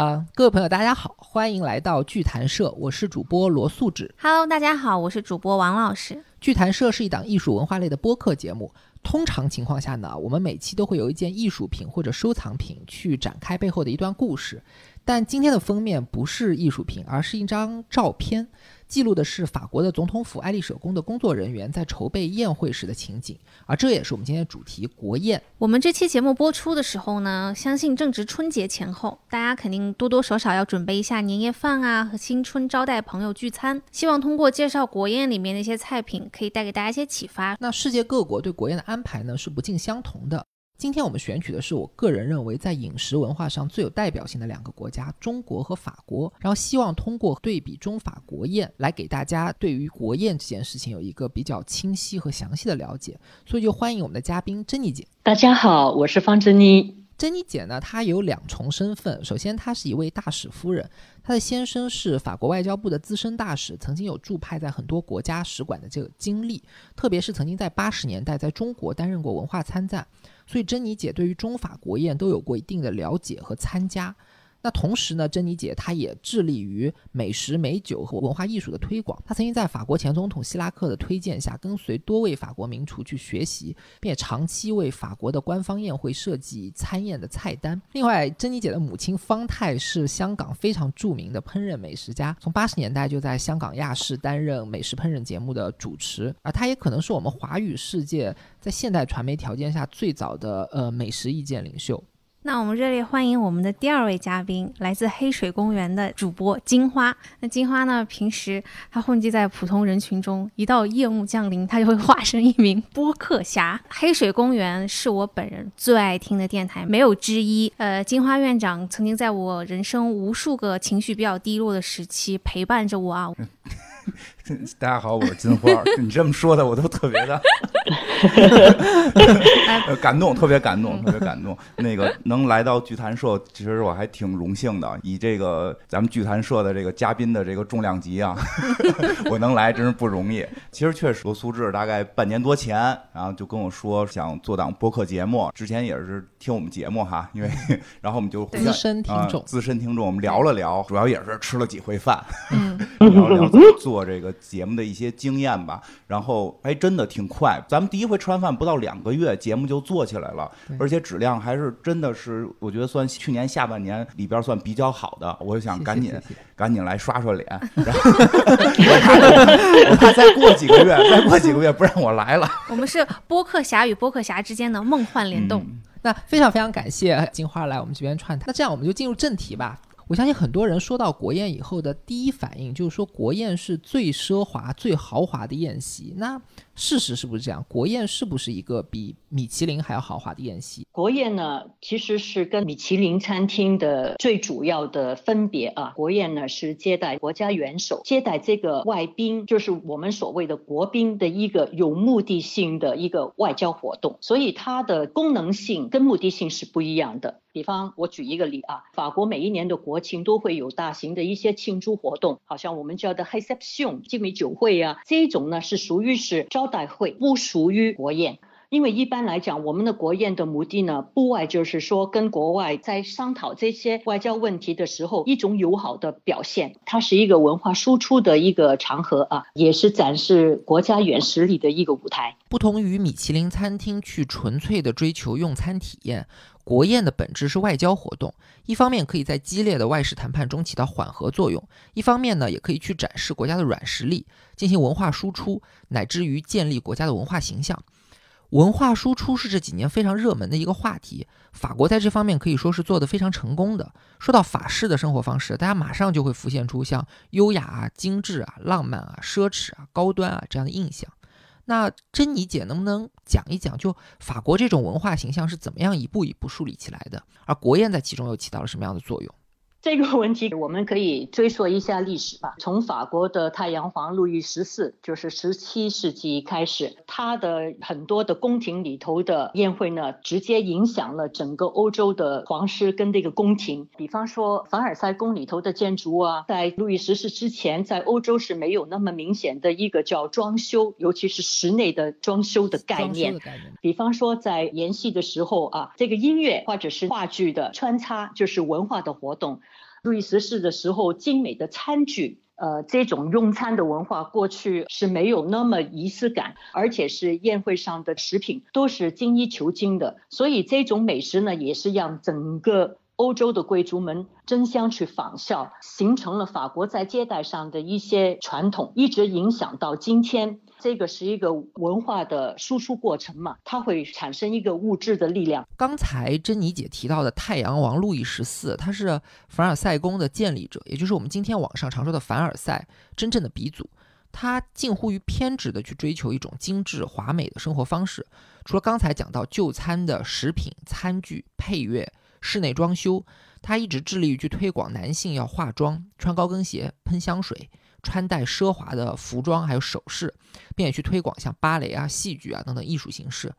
啊，各位朋友，大家好，欢迎来到剧谈社，我是主播罗素芷。Hello，大家好，我是主播王老师。剧谈社是一档艺术文化类的播客节目。通常情况下呢，我们每期都会有一件艺术品或者收藏品去展开背后的一段故事。但今天的封面不是艺术品，而是一张照片。记录的是法国的总统府爱丽舍宫的工作人员在筹备宴会时的情景，而这也是我们今天的主题——国宴。我们这期节目播出的时候呢，相信正值春节前后，大家肯定多多少少要准备一下年夜饭啊，和新春招待朋友聚餐。希望通过介绍国宴里面的一些菜品，可以带给大家一些启发。那世界各国对国宴的安排呢，是不尽相同的。今天我们选取的是我个人认为在饮食文化上最有代表性的两个国家——中国和法国。然后希望通过对比中法国宴，来给大家对于国宴这件事情有一个比较清晰和详细的了解。所以就欢迎我们的嘉宾珍妮姐。大家好，我是方珍妮。珍妮姐呢，她有两重身份。首先，她是一位大使夫人，她的先生是法国外交部的资深大使，曾经有驻派在很多国家使馆的这个经历，特别是曾经在八十年代在中国担任过文化参赞。所以，珍妮姐对于中法国宴都有过一定的了解和参加。那同时呢，珍妮姐她也致力于美食、美酒和文化艺术的推广。她曾经在法国前总统希拉克的推荐下，跟随多位法国名厨去学习，并且长期为法国的官方宴会设计餐宴的菜单。另外，珍妮姐的母亲方太是香港非常著名的烹饪美食家，从八十年代就在香港亚视担任美食烹饪节目的主持。而她也可能是我们华语世界在现代传媒条件下最早的呃美食意见领袖。那我们热烈欢迎我们的第二位嘉宾，来自黑水公园的主播金花。那金花呢，平时她混迹在普通人群中，一到夜幕降临，她就会化身一名播客侠。黑水公园是我本人最爱听的电台，没有之一。呃，金花院长曾经在我人生无数个情绪比较低落的时期陪伴着我啊。大家好，我是金花。你这么说的，我都特别的 感动，特别感动，特别感动。那个能来到剧谈社，其实我还挺荣幸的。以这个咱们剧谈社的这个嘉宾的这个重量级啊，我能来真是不容易。其实确实，罗苏志大概半年多前，然后就跟我说想做档播客节目。之前也是听我们节目哈，因为 然后我们就资深听众，资深听众，我们聊了聊，主要也是吃了几回饭，聊聊怎么做这个。节目的一些经验吧，然后哎，真的挺快。咱们第一回吃完饭不到两个月，节目就做起来了，而且质量还是真的是，我觉得算去年下半年里边算比较好的。我就想赶紧赶紧来刷刷脸，然后我怕再过几个月，再过几个月不让我来了。我们是播客侠与播客侠之间的梦幻联动。那非常非常感谢金花来我们这边串台。那这样我们就进入正题吧。我相信很多人说到国宴以后的第一反应就是说国宴是最奢华、最豪华的宴席。那事实是不是这样？国宴是不是一个比米其林还要豪华的宴席？国宴呢，其实是跟米其林餐厅的最主要的分别啊。国宴呢是接待国家元首、接待这个外宾，就是我们所谓的国宾的一个有目的性的一个外交活动，所以它的功能性跟目的性是不一样的。比方，我举一个例啊，法国每一年的国庆都会有大型的一些庆祝活动，好像我们叫的 reception 精美酒会啊，这种呢是属于是招代会，不属于国宴。因为一般来讲，我们的国宴的目的呢，不外就是说跟国外在商讨这些外交问题的时候，一种友好的表现。它是一个文化输出的一个场合啊，也是展示国家软实力的一个舞台。不同于米其林餐厅去纯粹的追求用餐体验。国宴的本质是外交活动，一方面可以在激烈的外事谈判中起到缓和作用，一方面呢也可以去展示国家的软实力，进行文化输出，乃至于建立国家的文化形象。文化输出是这几年非常热门的一个话题，法国在这方面可以说是做得非常成功的。说到法式的生活方式，大家马上就会浮现出像优雅啊、精致啊、浪漫啊、奢侈啊、高端啊这样的印象。那珍妮姐能不能讲一讲，就法国这种文化形象是怎么样一步一步树立起来的？而国宴在其中又起到了什么样的作用？这个问题我们可以追溯一下历史吧。从法国的太阳皇路易十四，就是十七世纪开始，他的很多的宫廷里头的宴会呢，直接影响了整个欧洲的皇室跟这个宫廷。比方说凡尔赛宫里头的建筑啊，在路易十四之前，在欧洲是没有那么明显的一个叫装修，尤其是室内的装修的概念。比方说在演戏的时候啊，这个音乐或者是话剧的穿插，就是文化的活动。路易十四的时候，精美的餐具。呃，这种用餐的文化过去是没有那么仪式感，而且是宴会上的食品都是精益求精的，所以这种美食呢，也是让整个。欧洲的贵族们争相去仿效，形成了法国在接待上的一些传统，一直影响到今天。这个是一个文化的输出过程嘛，它会产生一个物质的力量。刚才珍妮姐提到的太阳王路易十四，他是凡尔赛宫的建立者，也就是我们今天网上常说的凡尔赛真正的鼻祖。他近乎于偏执的去追求一种精致华美的生活方式。除了刚才讲到就餐的食品、餐具、配乐。室内装修，他一直致力于去推广男性要化妆、穿高跟鞋、喷香水、穿戴奢华的服装，还有首饰，并且去推广像芭蕾啊、戏剧啊等等艺术形式。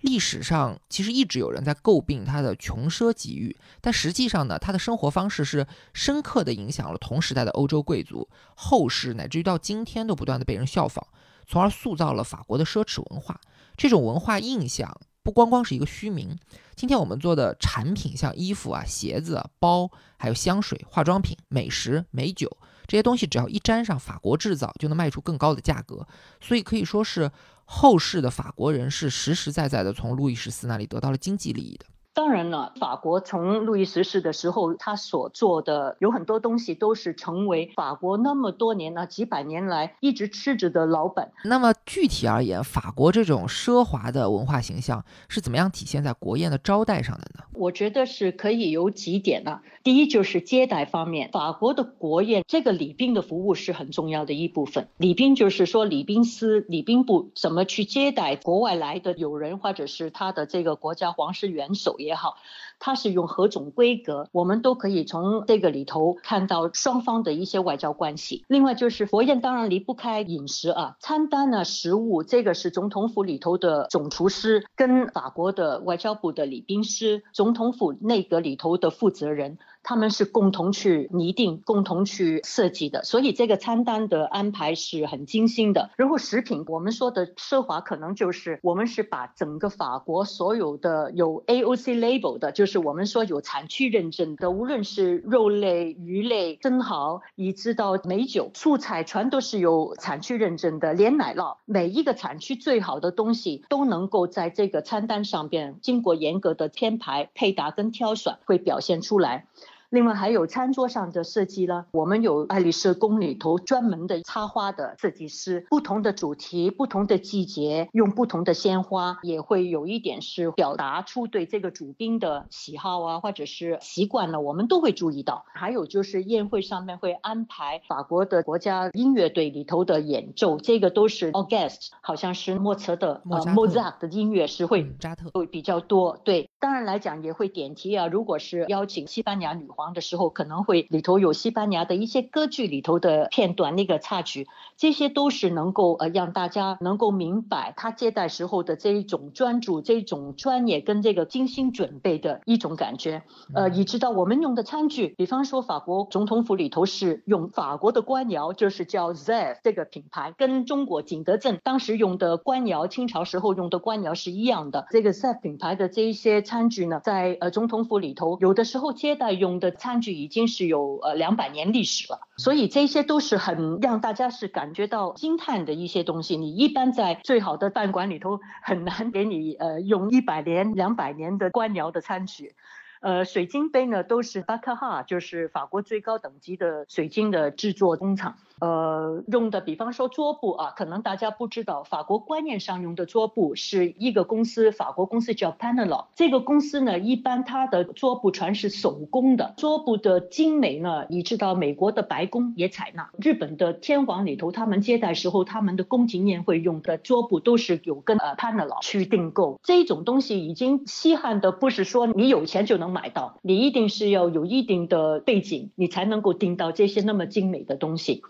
历史上其实一直有人在诟病他的穷奢极欲，但实际上呢，他的生活方式是深刻的影响了同时代的欧洲贵族，后世乃至于到今天都不断的被人效仿，从而塑造了法国的奢侈文化。这种文化印象。不光光是一个虚名，今天我们做的产品，像衣服啊、鞋子啊、包，还有香水、化妆品、美食、美酒这些东西，只要一沾上法国制造，就能卖出更高的价格。所以可以说是后世的法国人是实实在在的从路易十四那里得到了经济利益的。当然了，法国从路易十四的时候，他所做的有很多东西都是成为法国那么多年呢几百年来一直吃着的老本。那么具体而言，法国这种奢华的文化形象是怎么样体现在国宴的招待上的呢？我觉得是可以有几点呢。第一就是接待方面，法国的国宴这个礼宾的服务是很重要的一部分。礼宾就是说礼宾司、礼宾部怎么去接待国外来的友人，或者是他的这个国家皇室元首。也好，它是用何种规格，我们都可以从这个里头看到双方的一些外交关系。另外就是佛宴当然离不开饮食啊，餐单呢，食物这个是总统府里头的总厨师跟法国的外交部的礼宾师，总统府内阁里头的负责人。他们是共同去拟定、共同去设计的，所以这个餐单的安排是很精心的。然后食品，我们说的奢华，可能就是我们是把整个法国所有的有 AOC label 的，就是我们说有产区认证的，无论是肉类、鱼类、生蚝，以至到美酒、素菜，全都是有产区认证的。连奶酪，每一个产区最好的东西都能够在这个餐单上边经过严格的编排、配搭跟挑选，会表现出来。另外还有餐桌上的设计呢，我们有爱丽舍宫里头专门的插花的设计师，不同的主题、不同的季节用不同的鲜花，也会有一点是表达出对这个主宾的喜好啊，或者是习惯呢，我们都会注意到。还有就是宴会上面会安排法国的国家音乐队里头的演奏，这个都是 August，好像是莫测的呃莫扎特的音乐是会会比较多。对，当然来讲也会点题啊，如果是邀请西班牙女皇。的时候可能会里头有西班牙的一些歌剧里头的片段，那个插曲，这些都是能够呃让大家能够明白他接待时候的这一种专注、这种专业跟这个精心准备的一种感觉。呃，你知道我们用的餐具，比方说法国总统府里头是用法国的官窑，就是叫 Zev 这个品牌，跟中国景德镇当时用的官窑，清朝时候用的官窑是一样的。这个 Zev 品牌的这一些餐具呢，在呃总统府里头，有的时候接待用的。餐具已经是有呃两百年历史了，所以这些都是很让大家是感觉到惊叹的一些东西。你一般在最好的饭馆里头很难给你呃用一百年、两百年的官窑的餐具。呃，水晶杯呢都是巴克哈，就是法国最高等级的水晶的制作工厂。呃，用的比方说桌布啊，可能大家不知道，法国观念上用的桌布是一个公司，法国公司叫 Panel。这个公司呢，一般它的桌布全是手工的，桌布的精美呢，你知道美国的白宫也采纳，日本的天皇里头他们接待时候他们的宫廷宴会用的桌布都是有跟呃 Panel 去订购。这种东西已经稀罕的不是说你有钱就能买到，你一定是要有一定的背景，你才能够订到这些那么精美的东西。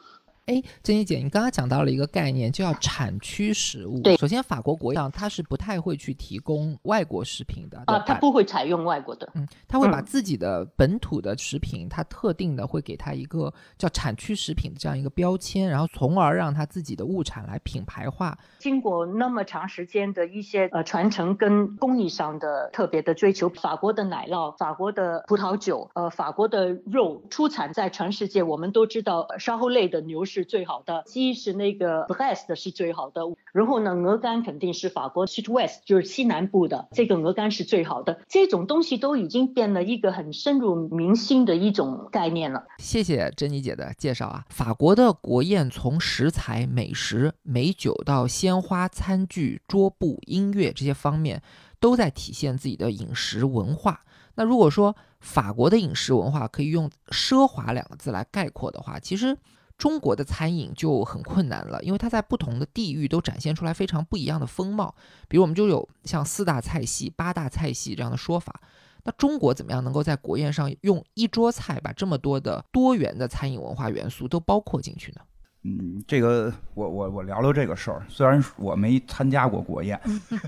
哎，珍妮姐，你刚刚讲到了一个概念，就叫产区食物。对首先法国国上它是不太会去提供外国食品的啊，它不会采用外国的。嗯，它会把嗯自己的本土的食品，它特定的会给它一个叫产区食品的这样一个标签，然后从而让它自己的物产来品牌化。经过那么长时间的一些呃传承跟工艺上的特别的追求，法国的奶酪、法国的葡萄酒、呃法国的肉出产在全世界，我们都知道呃沙后类的牛是最好的，鸡是那个 b r e s t 是最好的，然后呢鹅肝肯定是法国 Sud-West 就是西南部的，这个鹅肝是最好的。这种东西都已经变了一个很深入民心的一种概念了。谢谢珍妮姐的介绍啊。法国的国宴从食材、美食、美酒到鲜花、餐具、桌布、音乐这些方面，都在体现自己的饮食文化。那如果说法国的饮食文化可以用奢华两个字来概括的话，其实中国的餐饮就很困难了，因为它在不同的地域都展现出来非常不一样的风貌。比如我们就有像四大菜系、八大菜系这样的说法。那中国怎么样能够在国宴上用一桌菜把这么多的多元的餐饮文化元素都包括进去呢？嗯，这个我我我聊聊这个事儿。虽然我没参加过国宴，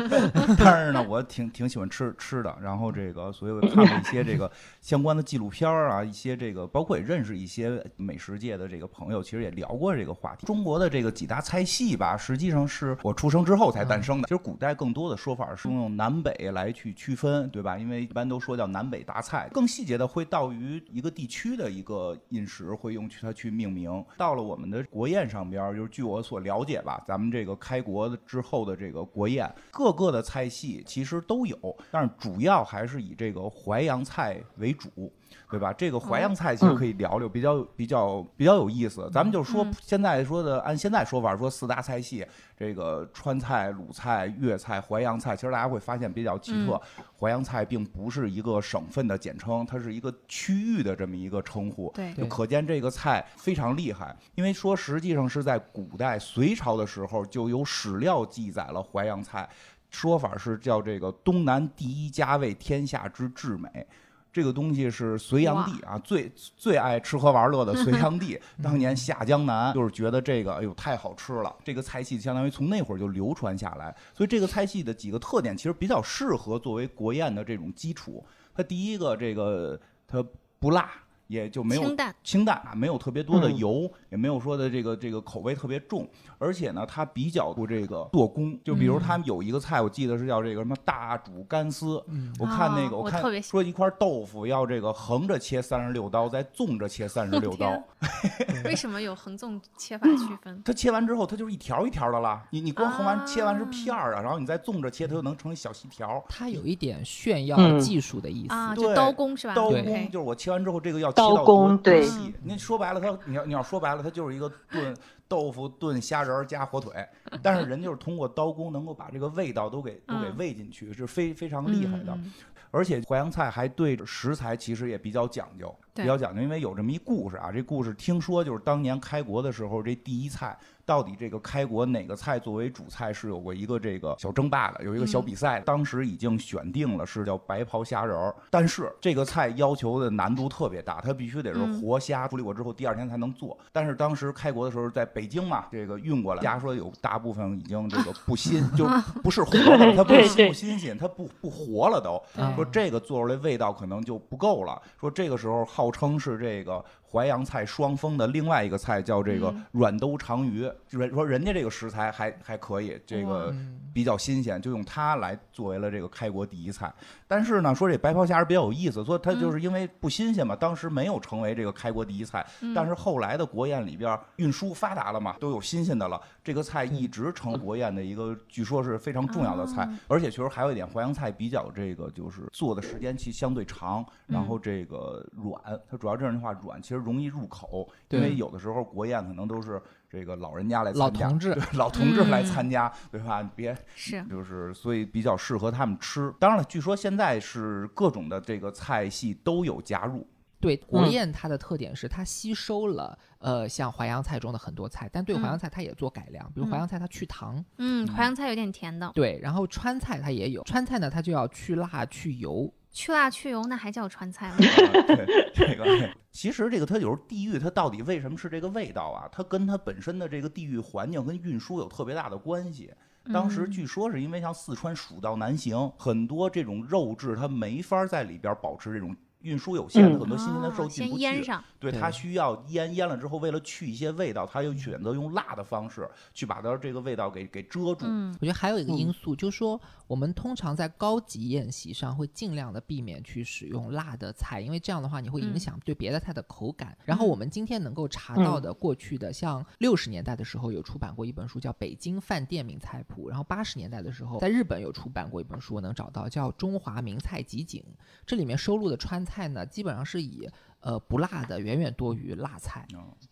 但是呢，我挺挺喜欢吃吃的。然后这个，所以我看了一些这个 相关的纪录片儿啊，一些这个，包括也认识一些美食界的这个朋友，其实也聊过这个话题。中国的这个几大菜系吧，实际上是我出生之后才诞生的。其实古代更多的说法是用南北来去区分，对吧？因为一般都说叫南北大菜，更细节的会到于一个地区的一个饮食，会用它去命名。到了我们的国国宴上边，就是据我所了解吧，咱们这个开国之后的这个国宴，各个的菜系其实都有，但是主要还是以这个淮扬菜为主。对吧？这个淮扬菜其实可以聊聊，比较比较比较有意思。咱们就说嗯现在说的，按现在说法说四大菜系，这个川菜、鲁菜、粤菜、淮扬菜，其实大家会发现比较奇特。淮扬菜并不是一个省份的简称，它是一个区域的这么一个称呼。对就可见这个菜非常厉害，因为说实际上是在古代隋朝的时候就有史料记载了淮扬菜，说法是叫这个东南第一家味，天下之至美。这个东西是隋炀帝啊，最最爱吃喝玩乐的隋炀帝，当年下江南就是觉得这个哎呦太好吃了，这个菜系相当于从那会儿就流传下来，所以这个菜系的几个特点其实比较适合作为国宴的这种基础。它第一个这个它不辣，也就没有清淡，清淡啊，没有特别多的嗯油，也没有说的这个这个口味特别重，而且呢，它比较不这个做工。就比如他们有一个菜，我记得是叫这个什么大煮干丝，我看那个哦我看说一块豆腐要这个横着切三十六刀，再纵着切三十六 刀。为什么有横纵切法区分？它切完之后，它就是一条一条的啦。你你光横完、啊切完是片儿啊，然后你再纵着切，它就能成小细条。它有一点炫耀嗯技术的意思。啊，就刀工是吧？刀工就是我切完之后，这个要切刀工对细。那说白了，他你要你要说白了，他就是一个炖豆腐、炖虾仁儿加火腿，但是人就是通过刀工能够把这个味道都给都给嗯喂进去，是非非常厉害的。嗯而且淮扬菜还对食材其实也比较讲究，比较讲究，因为有这么一故事啊。这故事听说就是当年开国的时候，这第一菜到底这个开国哪个菜作为主菜是有过一个这个小争霸的，有一个小嗯比赛的。当时已经选定了是叫白袍虾仁儿，但是这个菜要求的难度特别大，它必须得是嗯活虾处理过之后第二天才能做。但是当时开国的时候在北京嘛，这个运过来，家说有大部分已经这个不新，就 不是活的，它不是不新鲜，它不不活了都。啊说这个做出来味道可能就不够了。说这个时候号称是这个淮扬菜双峰的另外一个菜叫这个嗯。软兜长鱼，人说人家这个食材还还可以，这个嗯比较新鲜，就用它来作为了这个开国第一菜。但是呢，说这白袍虾是比较有意思，说它就是因为不新鲜嘛，当时没有成为这个开国第一菜。嗯。但是后来的国宴里边运输发达了嘛，都有新鲜的了，这个菜一直成国宴的一个，据说是非常重要的菜。哦而且确实还有一点，淮扬菜比较这个就是做的时间其实相对长，然后这个软，它主要这样的话软，其实容易入口，因为有的时候国宴可能都是这个老人家来老参加，同志老同志来嗯。参加，对吧？你别是。就是所以比较适合他们吃。当然了，据说现在是各种的这个菜系都有加入，对国嗯。宴它的特点是它吸收了呃像淮扬菜中的很多菜，但对淮扬菜它也做改良，比如淮扬菜它去糖，嗯，淮扬菜有点甜的，对，然后川菜它也有，川菜呢它就要去辣去油。去辣去油，那还叫川菜吗？对这个，其实这个它有时候地域，它到底为什么是这个味道啊？它跟它本身的这个地域环境跟运输有特别大的关系。当时据说是因为像四川蜀道难行，很多这种肉质它没法在里边保持这种。运输有限，很多新鲜的肉进不去。对，它需要腌，腌了之后，为了去一些味道，它又选择用辣的方式去把它这个味道给给遮住。我觉得还有一个因素，就是说我们通常在高级宴席上会尽量的避免去使用辣的菜，因为这样的话你会影响对别的菜的口感。然后我们今天能够查到的过去的，像六十年代的时候有出版过一本书叫《北京饭店名菜谱》，然后八十年代的时候在日本有出版过一本书，我能找到叫《中华名菜集锦》，这里面收录的川菜。菜呢，基本上是以呃不辣的远远多于辣菜，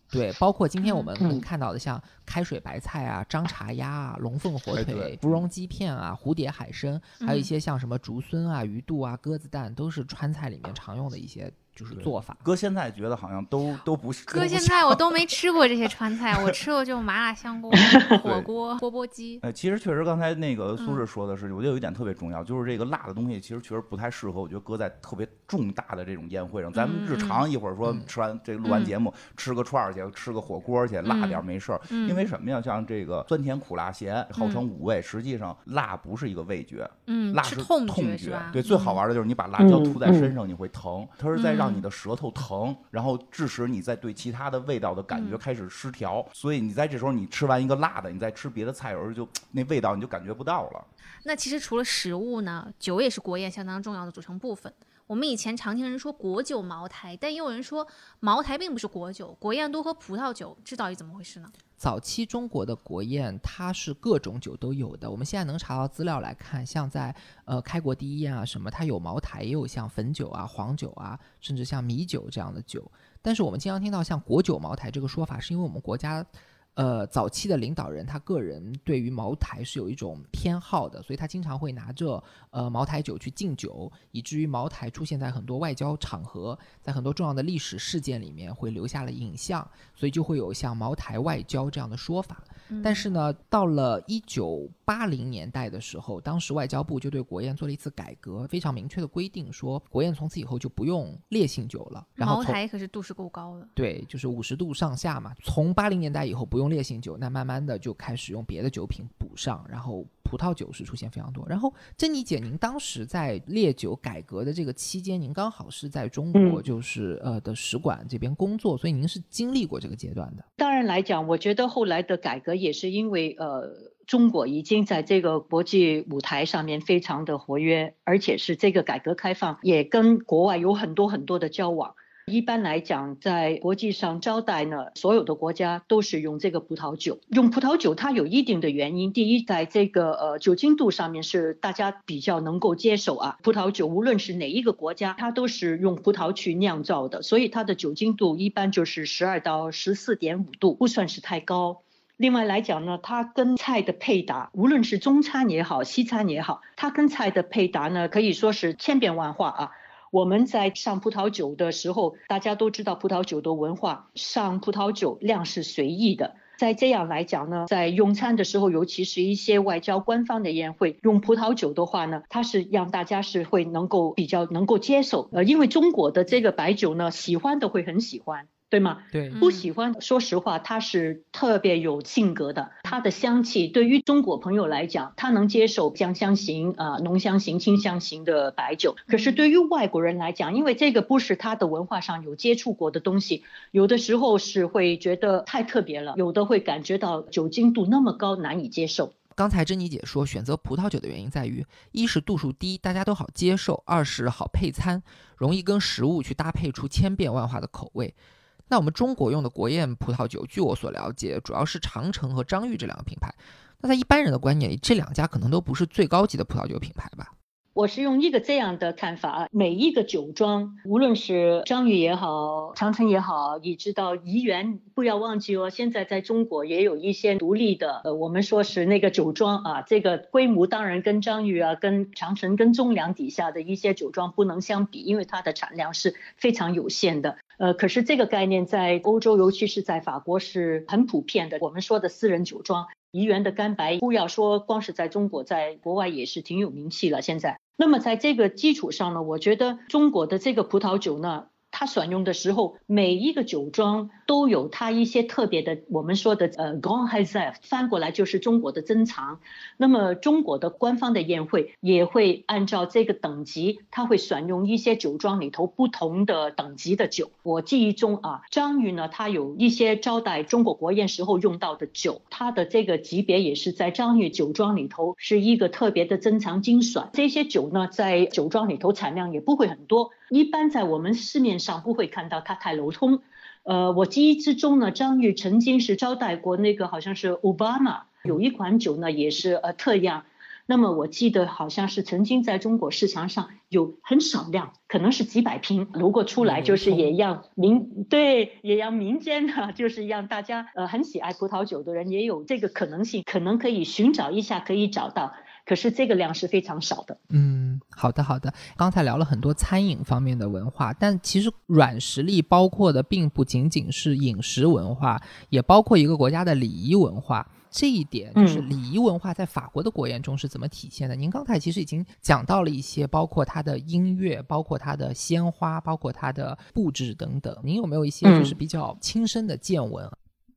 对，包括今天我们能看到的像开水白菜啊、张茶鸭啊、龙凤火腿、芙蓉鸡片啊、蝴蝶海参，还有一些像什么竹荪啊、鱼肚啊、鸽子蛋，都是川菜里面常用的一些。就是做法，哥现在觉得好像都 都不是。哥现在我都没吃过这些川菜，我吃过就麻辣香锅、火锅、钵钵鸡。哎，其实确实刚才那个苏轼说的是，我觉得有一点特别重要，就是这个辣的东西其实确实不太适合。我觉得搁在特别重大的这种宴会上，咱们日常一会儿说吃完这录完节目吃个串儿去，吃个火锅去，辣点没事儿。因为什么呀？像这个酸甜苦辣咸，号称五味，实际上辣不是一个味觉，嗯，辣是痛觉。对，最好玩的就是你把辣椒涂在身上，你会疼，它是在让。让你的舌头疼，然后致使你在对其他的味道的感觉开始失调，所以你在这时候你吃完一个辣的，你再吃别的菜，有时候就那味道你就感觉不到了。那其实除了食物呢，酒也是国宴相当重要的组成部分。我们以前常听人说国酒茅台，但也有人说茅台并不是国酒，国宴多喝葡萄酒，这到底怎么回事呢？早期中国的国宴，它是各种酒都有的。我们现在能查到资料来看，像在呃开国第一宴啊什么，它有茅台，也有像汾酒啊、黄酒啊，甚至像米酒这样的酒。但是我们经常听到像国酒茅台这个说法，是因为我们国家。呃，早期的领导人他个人对于茅台是有一种偏好的，所以他经常会拿着呃茅台酒去敬酒，以至于茅台出现在很多外交场合，在很多重要的历史事件里面会留下了影像，所以就会有像茅台外交这样的说法。但是呢，到了一九八零年代的时候，当时外交部就对国宴做了一次改革，非常明确的规定说，国宴从此以后就不用烈性酒了。然后茅台可是度数够高的，对，就是五十度上下嘛。从八零年代以后不用烈性酒，那慢慢的就开始用别的酒品补上，然后葡萄酒是出现非常多。然后珍妮姐，您当时在烈酒改革的这个期间，您刚好是在中国，就是呃的使馆这边工作，所以您是经历过这个阶段的。当然来讲，我觉得后来的改革。也是因为呃，中国已经在这个国际舞台上面非常的活跃，而且是这个改革开放也跟国外有很多很多的交往。一般来讲，在国际上招待呢，所有的国家都是用这个葡萄酒。用葡萄酒它有一定的原因，第一，在这个呃酒精度上面是大家比较能够接受啊。葡萄酒无论是哪一个国家，它都是用葡萄去酿造的，所以它的酒精度一般就是十二到十四点五度，不算是太高。另外来讲呢，它跟菜的配搭，无论是中餐也好，西餐也好，它跟菜的配搭呢，可以说是千变万化啊。我们在上葡萄酒的时候，大家都知道葡萄酒的文化，上葡萄酒量是随意的。在这样来讲呢，在用餐的时候，尤其是一些外交官方的宴会，用葡萄酒的话呢，它是让大家是会能够比较能够接受。呃，因为中国的这个白酒呢，喜欢的会很喜欢。对吗？对，不喜欢。说实话，它是特别有性格的。它的香气对于中国朋友来讲，他能接受酱香型、啊浓香型、清香型的白酒。可是对于外国人来讲，因为这个不是他的文化上有接触过的东西，有的时候是会觉得太特别了，有的会感觉到酒精度那么高难以接受。刚才珍妮姐说，选择葡萄酒的原因在于，一是度数低，大家都好接受；二是好配餐，容易跟食物去搭配出千变万化的口味。那我们中国用的国宴葡萄酒，据我所了解，主要是长城和张裕这两个品牌。那在一般人的观念里，这两家可能都不是最高级的葡萄酒品牌吧？我是用一个这样的看法，每一个酒庄，无论是张裕也好，长城也好，一直到怡园，不要忘记哦，现在在中国也有一些独立的，呃，我们说是那个酒庄啊，这个规模当然跟张裕啊、跟长城、跟中粮底下的一些酒庄不能相比，因为它的产量是非常有限的。呃，可是这个概念在欧洲，尤其是在法国是很普遍的。我们说的私人酒庄。怡园的干白，不要说光是在中国，在国外也是挺有名气了。现在，那么在这个基础上呢，我觉得中国的这个葡萄酒呢。它选用的时候，每一个酒庄都有它一些特别的，我们说的呃 Grand h a z e f 翻过来就是中国的珍藏。那么中国的官方的宴会也会按照这个等级，它会选用一些酒庄里头不同的等级的酒。我记忆中啊，张裕呢，它有一些招待中国国宴时候用到的酒，它的这个级别也是在张裕酒庄里头是一个特别的珍藏精选。这些酒呢，在酒庄里头产量也不会很多。一般在我们市面上不会看到它太流通。呃，我记忆之中呢，张玉曾经是招待过那个好像是奥巴马，有一款酒呢也是呃特样。那么我记得好像是曾经在中国市场上有很少量，可能是几百瓶。如果出来就是也让民对也让民间的，就是让大家呃很喜爱葡萄酒的人也有这个可能性，可能可以寻找一下，可以找到。可是这个量是非常少的。嗯，好的好的。刚才聊了很多餐饮方面的文化，但其实软实力包括的并不仅仅是饮食文化，也包括一个国家的礼仪文化。这一点就是礼仪文化在法国的国宴中是怎么体现的？您刚才其实已经讲到了一些，包括它的音乐，包括它的鲜花，包括它的布置等等。您有没有一些就是比较亲身的见闻？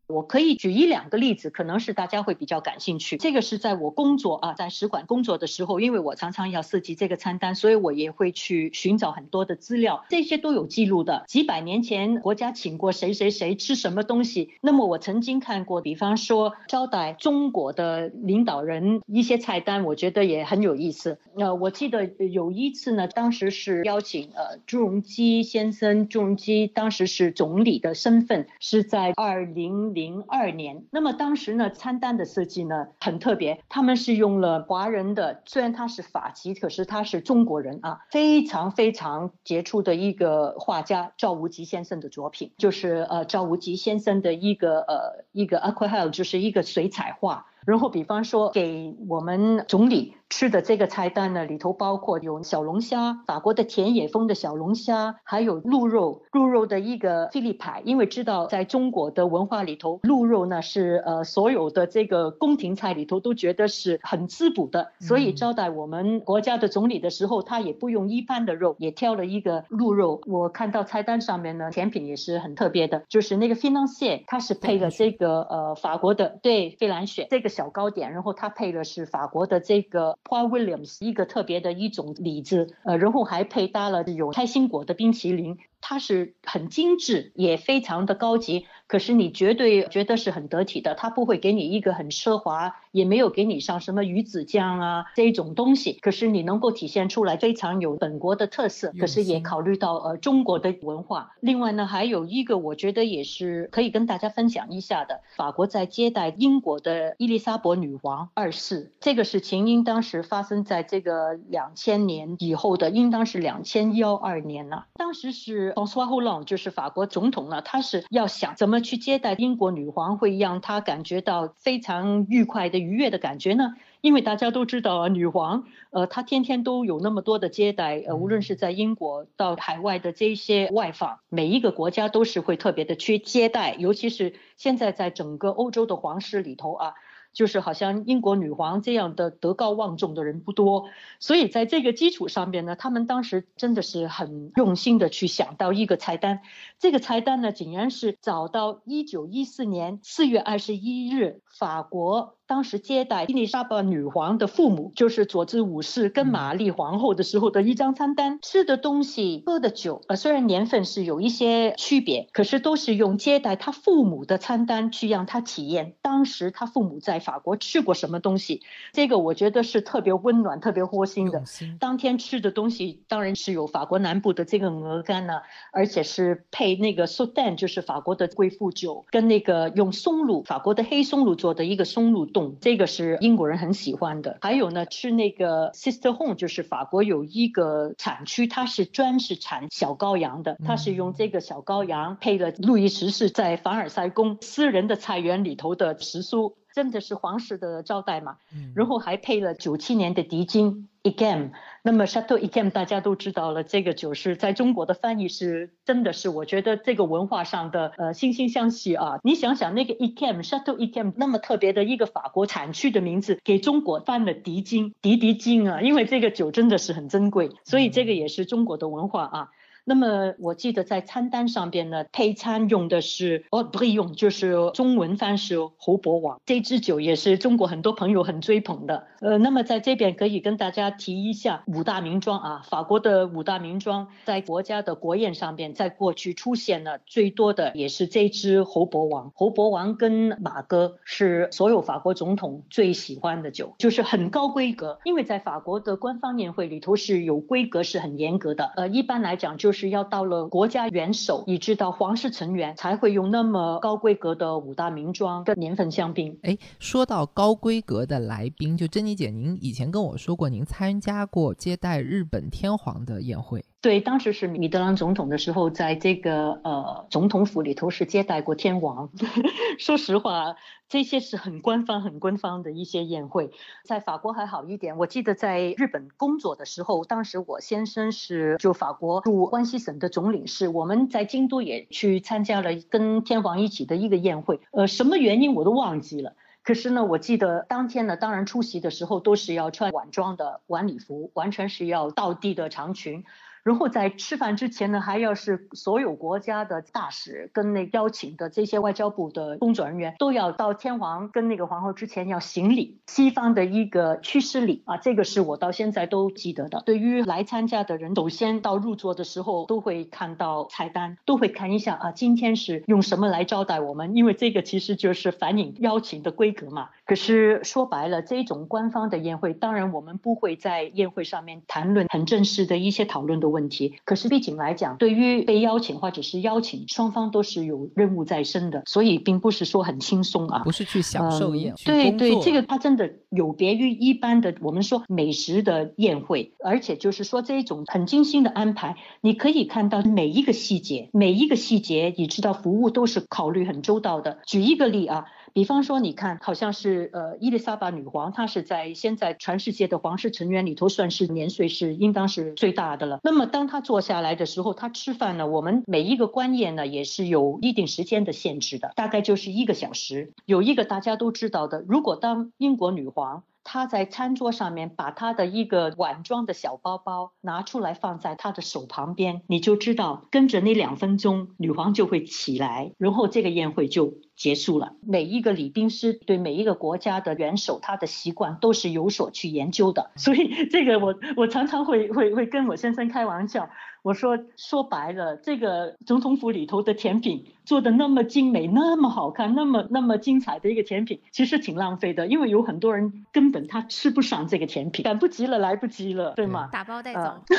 我可以举一两个例子，可能是大家会比较感兴趣。这个是在我工作啊，在使馆工作的时候，因为我常常要涉及这个餐单，所以我也会去寻找很多的资料，这些都有记录的。几百年前国家请过谁谁谁吃什么东西，那么我曾经看过，比方说招待中国的领导人一些菜单，我觉得也很有意思。呃，我记得有一次呢，当时是邀请呃朱镕基先生，朱镕基当时是总理的身份，是在二零。零二年，那么当时呢，餐单的设计呢很特别，他们是用了华人的，虽然他是法籍，可是他是中国人啊，非常非常杰出的一个画家赵无极先生的作品，就是呃赵无极先生的一个呃一个 aquarelle，就是一个水彩画，然后比方说给我们总理。吃的这个菜单呢，里头包括有小龙虾，法国的田野风的小龙虾，还有鹿肉，鹿肉的一个菲力牌。因为知道在中国的文化里头，鹿肉呢是呃所有的这个宫廷菜里头都觉得是很滋补的，所以招待我们国家的总理的时候，他也不用一般的肉，也挑了一个鹿肉。我看到菜单上面呢，甜品也是很特别的，就是那个菲兰雪，它是配了这个呃法国的对费兰雪这个小糕点，然后它配的是法国的这个。Paul Williams 一个特别的一种李子，呃，然后还配搭了有开心果的冰淇淋。它是很精致，也非常的高级，可是你绝对觉得是很得体的，他不会给你一个很奢华，也没有给你上什么鱼子酱啊这种东西，可是你能够体现出来非常有本国的特色，可是也考虑到呃中国的文化。另外呢，还有一个我觉得也是可以跟大家分享一下的，法国在接待英国的伊丽莎白女王二世，这个事情应当是发生在这个两千年以后的，应当是两千幺二年了，当时是。从 s w a h o l o n 就是法国总统呢，他是要想怎么去接待英国女皇，会让她感觉到非常愉快的愉悦的感觉呢？因为大家都知道啊，女皇，呃，她天天都有那么多的接待，呃，无论是在英国到海外的这些外访，每一个国家都是会特别的去接待，尤其是现在在整个欧洲的皇室里头啊。就是好像英国女皇这样的德高望重的人不多，所以在这个基础上面呢，他们当时真的是很用心的去想到一个菜单。这个菜单呢，竟然是找到一九一四年四月二十一日，法国。当时接待伊丽莎白女皇的父母，就是佐治五世跟玛丽皇后的时候的一张餐单，吃的东西、喝的酒，呃，虽然年份是有一些区别，可是都是用接待他父母的餐单去让他体验当时他父母在法国吃过什么东西。这个我觉得是特别温暖、特别窝心的。当天吃的东西当然是有法国南部的这个鹅肝呢，而且是配那个 s o d a n 就是法国的贵妇酒，跟那个用松露，法国的黑松露做的一个松露。这个是英国人很喜欢的。还有呢，吃那个 Sister Home，就是法国有一个产区，它是专是产小羔羊的。它是用这个小羔羊配了路易十四在凡尔赛宫私人的菜园里头的食蔬。真的是皇室的招待嘛，嗯然后还配了九七年的迪金 Egam。那么 Chateau Egam 大家都知道了，这个酒是在中国的翻译是真的是，我觉得这个文化上的呃惺惺相惜啊。你想想那个 Egam Chateau Egam 那么特别的一个法国产区的名字，给中国翻了迪金迪迪金啊，因为这个酒真的是很珍贵，所以这个也是中国的文化啊。那么我记得在餐单上边呢，配餐用的是哦，不可以用，就是中文翻是侯伯王。这支酒也是中国很多朋友很追捧的。呃，那么在这边可以跟大家提一下五大名庄啊，法国的五大名庄在国家的国宴上边，在过去出现了最多的也是这支侯伯王。侯伯王跟马哥是所有法国总统最喜欢的酒，就是很高规格，因为在法国的官方宴会里头是有规格，是很严格的。呃，一般来讲就是是要到了国家元首，以至到皇室成员才会用那么高规格的五大名庄跟年份香槟。哎，说到高规格的来宾，就珍妮姐，您以前跟我说过，您参加过接待日本天皇的宴会。对，当时是米德朗总统的时候，在这个呃总统府里头是接待过天王。说实话，这些是很官方、很官方的一些宴会。在法国还好一点，我记得在日本工作的时候，当时我先生是就法国驻关西省的总领事，我们在京都也去参加了跟天皇一起的一个宴会。呃，什么原因我都忘记了。可是呢，我记得当天呢，当然出席的时候都是要穿晚装的晚礼服，完全是要倒地的长裙。然后在吃饭之前呢，还要是所有国家的大使跟那邀请的这些外交部的工作人员都要到天皇跟那个皇后之前要行礼，西方的一个趋势礼啊，这个是我到现在都记得的。对于来参加的人，首先到入座的时候都会看到菜单，都会看一下啊，今天是用什么来招待我们，因为这个其实就是反映邀请的规格嘛。可是说白了，这种官方的宴会，当然我们不会在宴会上面谈论很正式的一些讨论的问题。可是毕竟来讲，对于被邀请或者是邀请，双方都是有任务在身的，所以并不是说很轻松啊。不是去享受宴，嗯、对对，这个它真的有别于一般的我们说美食的宴会，而且就是说这种很精心的安排，你可以看到每一个细节，每一个细节，你知道服务都是考虑很周到的。举一个例啊。比方说，你看，好像是呃，伊丽莎白女皇，她是在现在全世界的皇室成员里头，算是年岁是应当是最大的了。那么，当她坐下来的时候，她吃饭呢，我们每一个官宴呢，也是有一定时间的限制的，大概就是一个小时。有一个大家都知道的，如果当英国女皇。她在餐桌上面把她的一个碗装的小包包拿出来放在她的手旁边，你就知道跟着那两分钟，女皇就会起来，然后这个宴会就结束了。每一个礼宾师对每一个国家的元首，他的习惯都是有所去研究的，所以这个我我常常会会会跟我先生开玩笑。我说说白了，这个总统府里头的甜品做的那么精美、那么好看、那么那么精彩的一个甜品，其实挺浪费的，因为有很多人根本他吃不上这个甜品，赶不及了，来不及了，对吗？打包带走。呃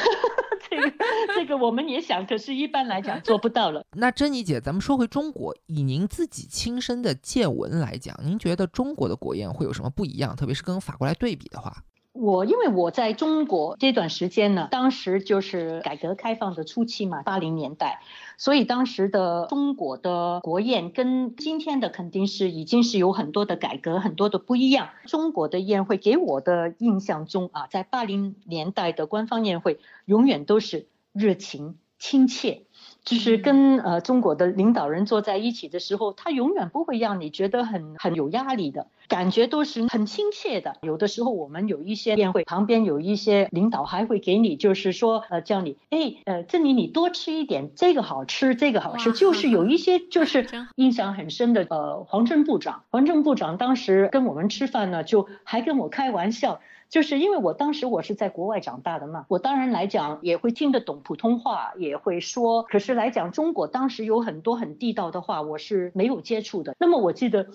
这个这个我们也想，可是一般来讲做不到了。那珍妮姐，咱们说回中国，以您自己亲身的见闻来讲，您觉得中国的国宴会有什么不一样？特别是跟法国来对比的话。我因为我在中国这段时间呢，当时就是改革开放的初期嘛，八零年代，所以当时的中国的国宴跟今天的肯定是已经是有很多的改革，很多的不一样。中国的宴会给我的印象中啊，在八零年代的官方宴会永远都是热情亲切。就是跟呃中国的领导人坐在一起的时候，他永远不会让你觉得很很有压力的感觉，都是很亲切的。有的时候我们有一些宴会旁边有一些领导还会给你，就是说呃叫你哎呃这里你多吃一点，这个好吃，这个好吃，就是有一些就是 印象很深的呃黄正部长，黄正部长当时跟我们吃饭呢，就还跟我开玩笑。就是因为我当时我是在国外长大的嘛，我当然来讲也会听得懂普通话，也会说。可是来讲中国当时有很多很地道的话，我是没有接触的。那么我记得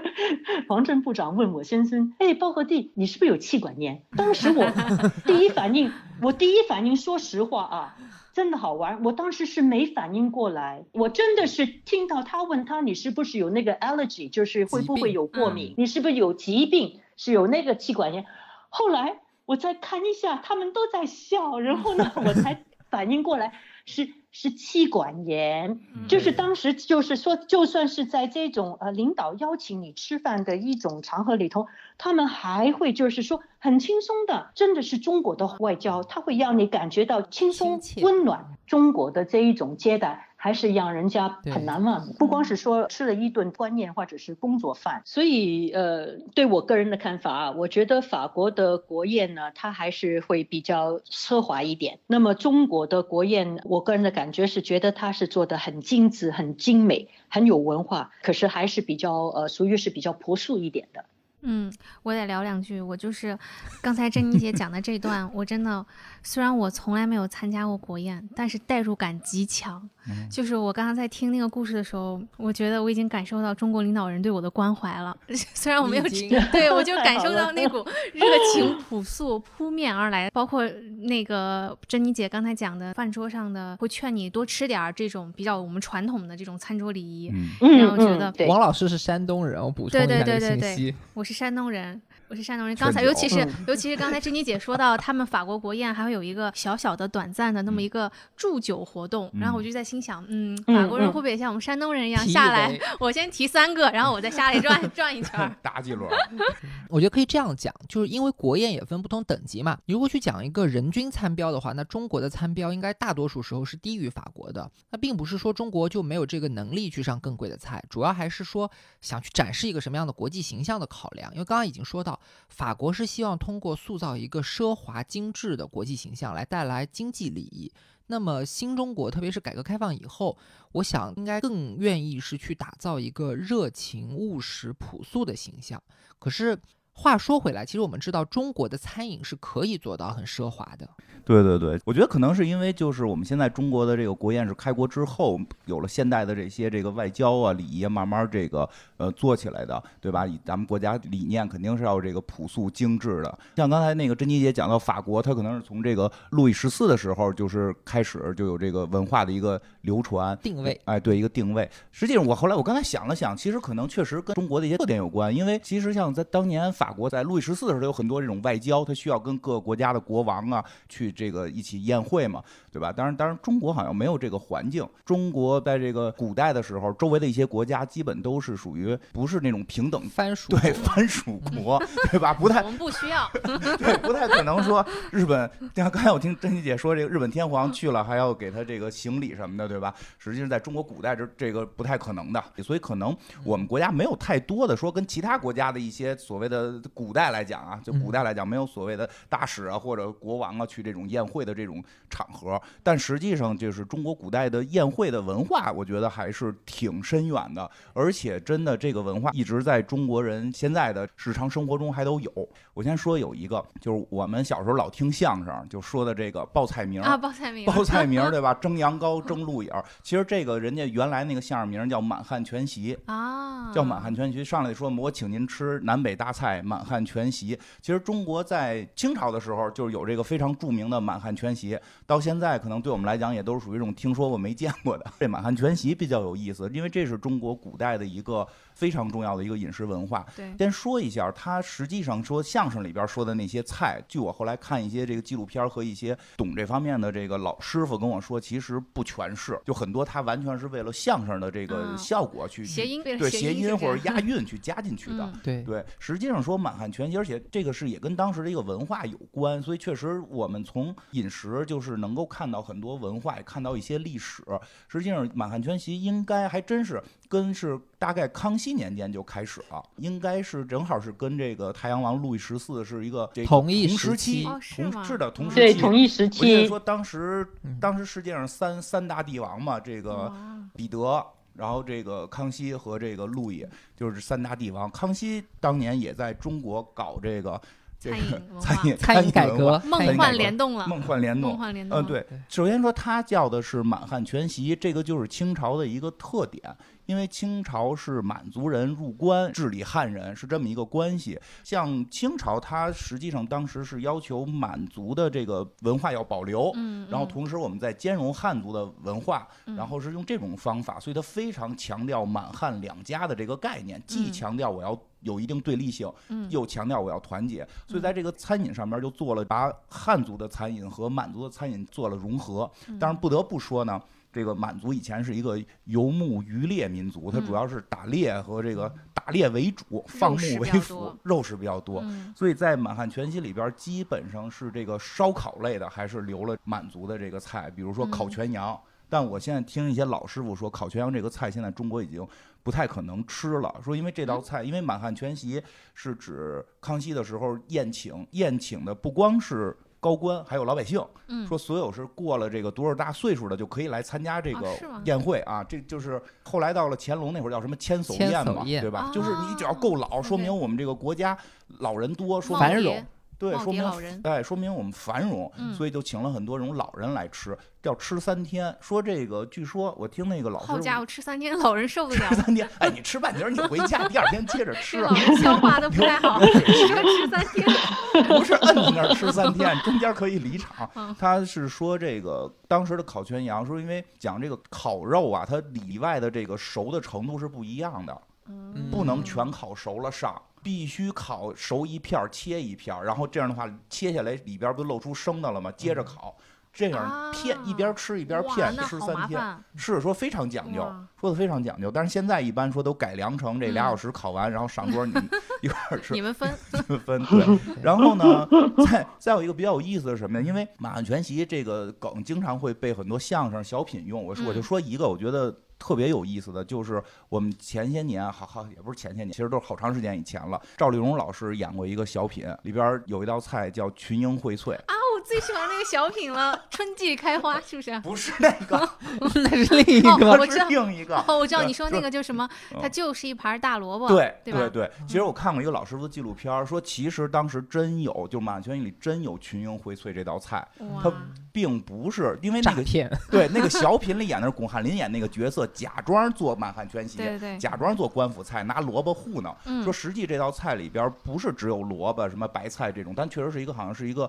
王正部长问我先生：“哎，包和弟，你是不是有气管炎？”当时我 第一反应，我第一反应，说实话啊，真的好玩。我当时是没反应过来，我真的是听到他问他你是不是有那个 allergy，就是会不会有过敏？你是不是有疾病？是有那个气管炎？后来我再看一下，他们都在笑，然后呢，我才反应过来是是妻管严，嗯就是当时就是说，就算是在这种呃领导邀请你吃饭的一种场合里头，他们还会就是说很轻松的，真的是中国的外交，他会让你感觉到轻松温暖。中国的这一种接待还是让人家很难忘，不光是说吃了一顿观念或者是工作饭，所以呃，对我个人的看法啊，我觉得法国的国宴呢，它还是会比较奢华一点。那么中国的国宴，我个人的感觉是觉得它是做的很精致、很精美、很有文化，可是还是比较呃，属于是比较朴素一点的。嗯，我得聊两句。我就是刚才珍妮姐讲的这段，我真的虽然我从来没有参加过国宴，但是代入感极强。就是我刚刚在听那个故事的时候，我觉得我已经感受到中国领导人对我的关怀了。虽然我没有对我就感受到那股 热情朴素扑面而来，包括那个珍妮姐刚才讲的饭桌上的会劝你多吃点儿这种比较我们传统的这种餐桌礼仪。然后觉得王老师是山东人，我补充对对一下这对对对个信息。我是山东人，我是山东人。刚才尤其是、嗯尤其是刚才 珍妮姐说到，他们法国国宴还会有一个小小的短暂的那么一个祝酒活动，然后我就在心想，嗯，嗯法国人嗯会不会也像我们山东人一样下来，我先提三个，然后我再下来转 转一圈儿。大几轮，我觉得可以这样讲，就是因为国宴也分不同等级嘛。你如果去讲一个人均餐标的话，那中国的餐标应该大多数时候是低于法国的。那并不是说中国就没有这个能力去上更贵的菜，主要还是说想去展示一个什么样的国际形象的考量。因为刚刚已经说到，法国是希望通过塑造一个奢华精致的国际形象来带来经济利益。那么新中国，特别是改革开放以后，我想应该更愿意是去打造一个热情、务实、朴素的形象。可是话说回来，其实我们知道中国的餐饮是可以做到很奢华的。对对对，我觉得可能是因为就是我们现在中国的这个国宴是开国之后有了现代的这些这个外交啊礼仪啊，慢慢这个呃做起来的，对吧？以咱们国家理念肯定是要这个朴素精致的。像刚才那个珍妮姐讲到法国，它可能是从这个路易十四的时候就是开始就有这个文化的一个流传定位，哎，对一个定位。实际上，我后来我刚才想了想，其实可能确实跟中国的一些特点有关，因为其实像在当年法国在路易十四的时候，有很多这种外交，它需要跟各个国家的国王啊去这个一起宴会嘛，对吧？当然，当然中国好像没有这个环境。中国在这个古代的时候，周围的一些国家基本都是属于不是那种平等。藩属对藩属国，对吧？不太我们不需要。对，不太可能说日本。像刚才我听珍妮姐说，这个日本天皇去了还要给他这个行礼什么的，对吧？实际上在中国古代这这个不太可能的，所以可能我们国家没有太多的说跟其他国家的一些所谓的古代来讲啊，就古代来讲没有所谓的大使啊或者国王啊去这种宴会的这种场合，但实际上就是中国古代的宴会的文化，我觉得还是挺深远的，而且真的这个文化一直在中国人现在的日常生活中还都有。我先说有一个，就是我们小时候老听相声就说的这个报菜名儿啊，报菜名。报菜名儿对吧？蒸羊羔、蒸鹿眼儿。其实这个人家原来那个相声名儿叫满汉全席，啊，叫满汉全席。上来说我请您吃南北大菜，满汉全席。其实中国在清朝的时候就是有这个非常著名的满汉全席，到现在可能对我们来讲也都是属于一种听说过没见过的。这满汉全席比较有意思，因为这是中国古代的一个非常重要的一个饮食文化。对，先说一下，他实际上说相声里边说的那些菜，据我后来看一些这个纪录片和一些懂这方面的这个老师傅跟我说，其实不全是，就很多他完全是为了相声的这个嗯效果去谐音对谐音或者押韵 去加进去的。嗯对对，实际上说满汉全席，而且这个是也跟当时的一个文化有关，所以确实我们从饮食就是能够看到很多文化，也看到一些历史。实际上满汉全席应该还真是跟是大概康熙年间就开始了，应该是正好是跟这个太阳王路易十四是一个这个同一时时期同是的同时期。同一时我记得期，说当时嗯当时世界上三三大帝王嘛，这个彼得，然后这个康熙和这个路易，就是三大帝王。康熙当年也在中国搞这个这餐饮个餐饮餐饮改革，梦幻联动了，梦幻联动梦。幻联动。嗯，对对，首先说他叫的是满汉全席，这个就是清朝的一个特点，因为清朝是满族人入关治理汉人，是这么一个关系。像清朝，它实际上当时是要求满族的这个文化要保留，嗯，然后嗯同时我们在兼容汉族的文化，嗯然后是用这种方法，所以它非常强调满汉两家的这个概念，既嗯强调我要有一定对立性，嗯又强调我要团结，所以在这个餐饮上面就做了把汉族的餐饮和满族的餐饮做了融合。嗯当然不得不说呢。这个满族以前是一个游牧渔猎民族，它主要是打猎和这个打猎为主，放牧为辅，肉食比较多。嗯所以在满汉全席里边，基本上是这个烧烤类的，还是留了满族的这个菜，比如说烤嗯全羊。但我现在听一些老师傅说，烤全羊这个菜现在中国已经不太可能吃了。说因为这道菜，因为满汉全席是指康熙的时候宴请，宴请的不光是高官，还有老百姓。嗯说所有是过了这个多少大岁数的就可以来参加这个宴会啊。这就是后来到了乾隆那会儿叫什么千叟宴嘛，对吧？就是你只要哦够老，说明我们这个国家老人多，说耄繁明耋荣对，说明耋老人哎，说明我们繁荣，嗯所以就请了很多这种老人来吃，要吃三天。说这个，据说我听那个老师好家伙，吃三天老人受不了吃，三天，哎，你吃半截儿你回家，第二天接着吃老，人消化的不太好，你说吃三天，不是摁在那儿吃三天，中间可以离场 嗯。他是说这个当时的烤全羊，说因为讲这个烤肉啊，它里外的这个熟的程度是不一样的，嗯不能全烤熟了上。必须烤熟一片儿，切一片儿，然后这样的话切下来里边儿不露出生的了吗？接着烤，这样片一边吃一边哇片，吃三天。烦，是说非常讲究哇，说的非常讲究，但是现在一般说都改良成这俩嗯小时烤完，然后上桌你 一块儿吃你，们分，分对。然后呢，再再 有一个比较有意思的是什么呀？因为满汉全席这个梗经常会被很多相声小品用，我说我就嗯说一个，我觉得。特别有意思的就是我们前些年，好好也不是前些年，其实都是好长时间以前了。赵丽蓉老师演过一个小品，里边有一道菜叫群英荟萃，最喜欢那个小品了，春季开花是不是？不是那个，那是另一哦个。是我知道另一个。哦，我知道你说那个叫什么，嗯它就是一盘大萝卜，对对吧？对，其实我看过一个老师傅的纪录片，说其实当时真有，就满汉全席里真有群英荟萃这道菜，它，并不是因为那个 对那个小品里演的是巩汉林演那个角色，假装做满汉全席，对对对，假装做官府菜，拿萝卜糊弄。嗯说实际这道菜里边不是只有萝卜、什么白菜这种，但确实是一个好像是一个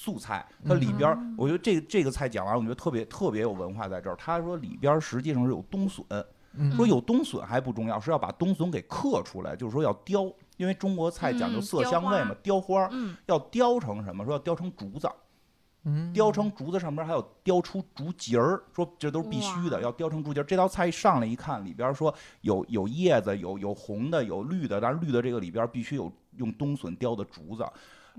素菜。它里边儿，嗯我觉得这这个菜讲完，我觉得特别特别有文化在这儿。他说里边儿实际上是有冬笋，嗯说有冬笋还不重要，是要把冬笋给刻出来，就是说要雕，因为中国菜讲究嗯色香味嘛，雕花儿嗯，要雕成什么？说要雕成竹子。嗯，雕成竹子上边还有雕出竹节儿，说这都是必须的，要雕成竹节儿。这道菜一上来一看，里边说有有叶子，有有红的，有绿的，但是绿的这个里边必须有用冬笋雕的竹子。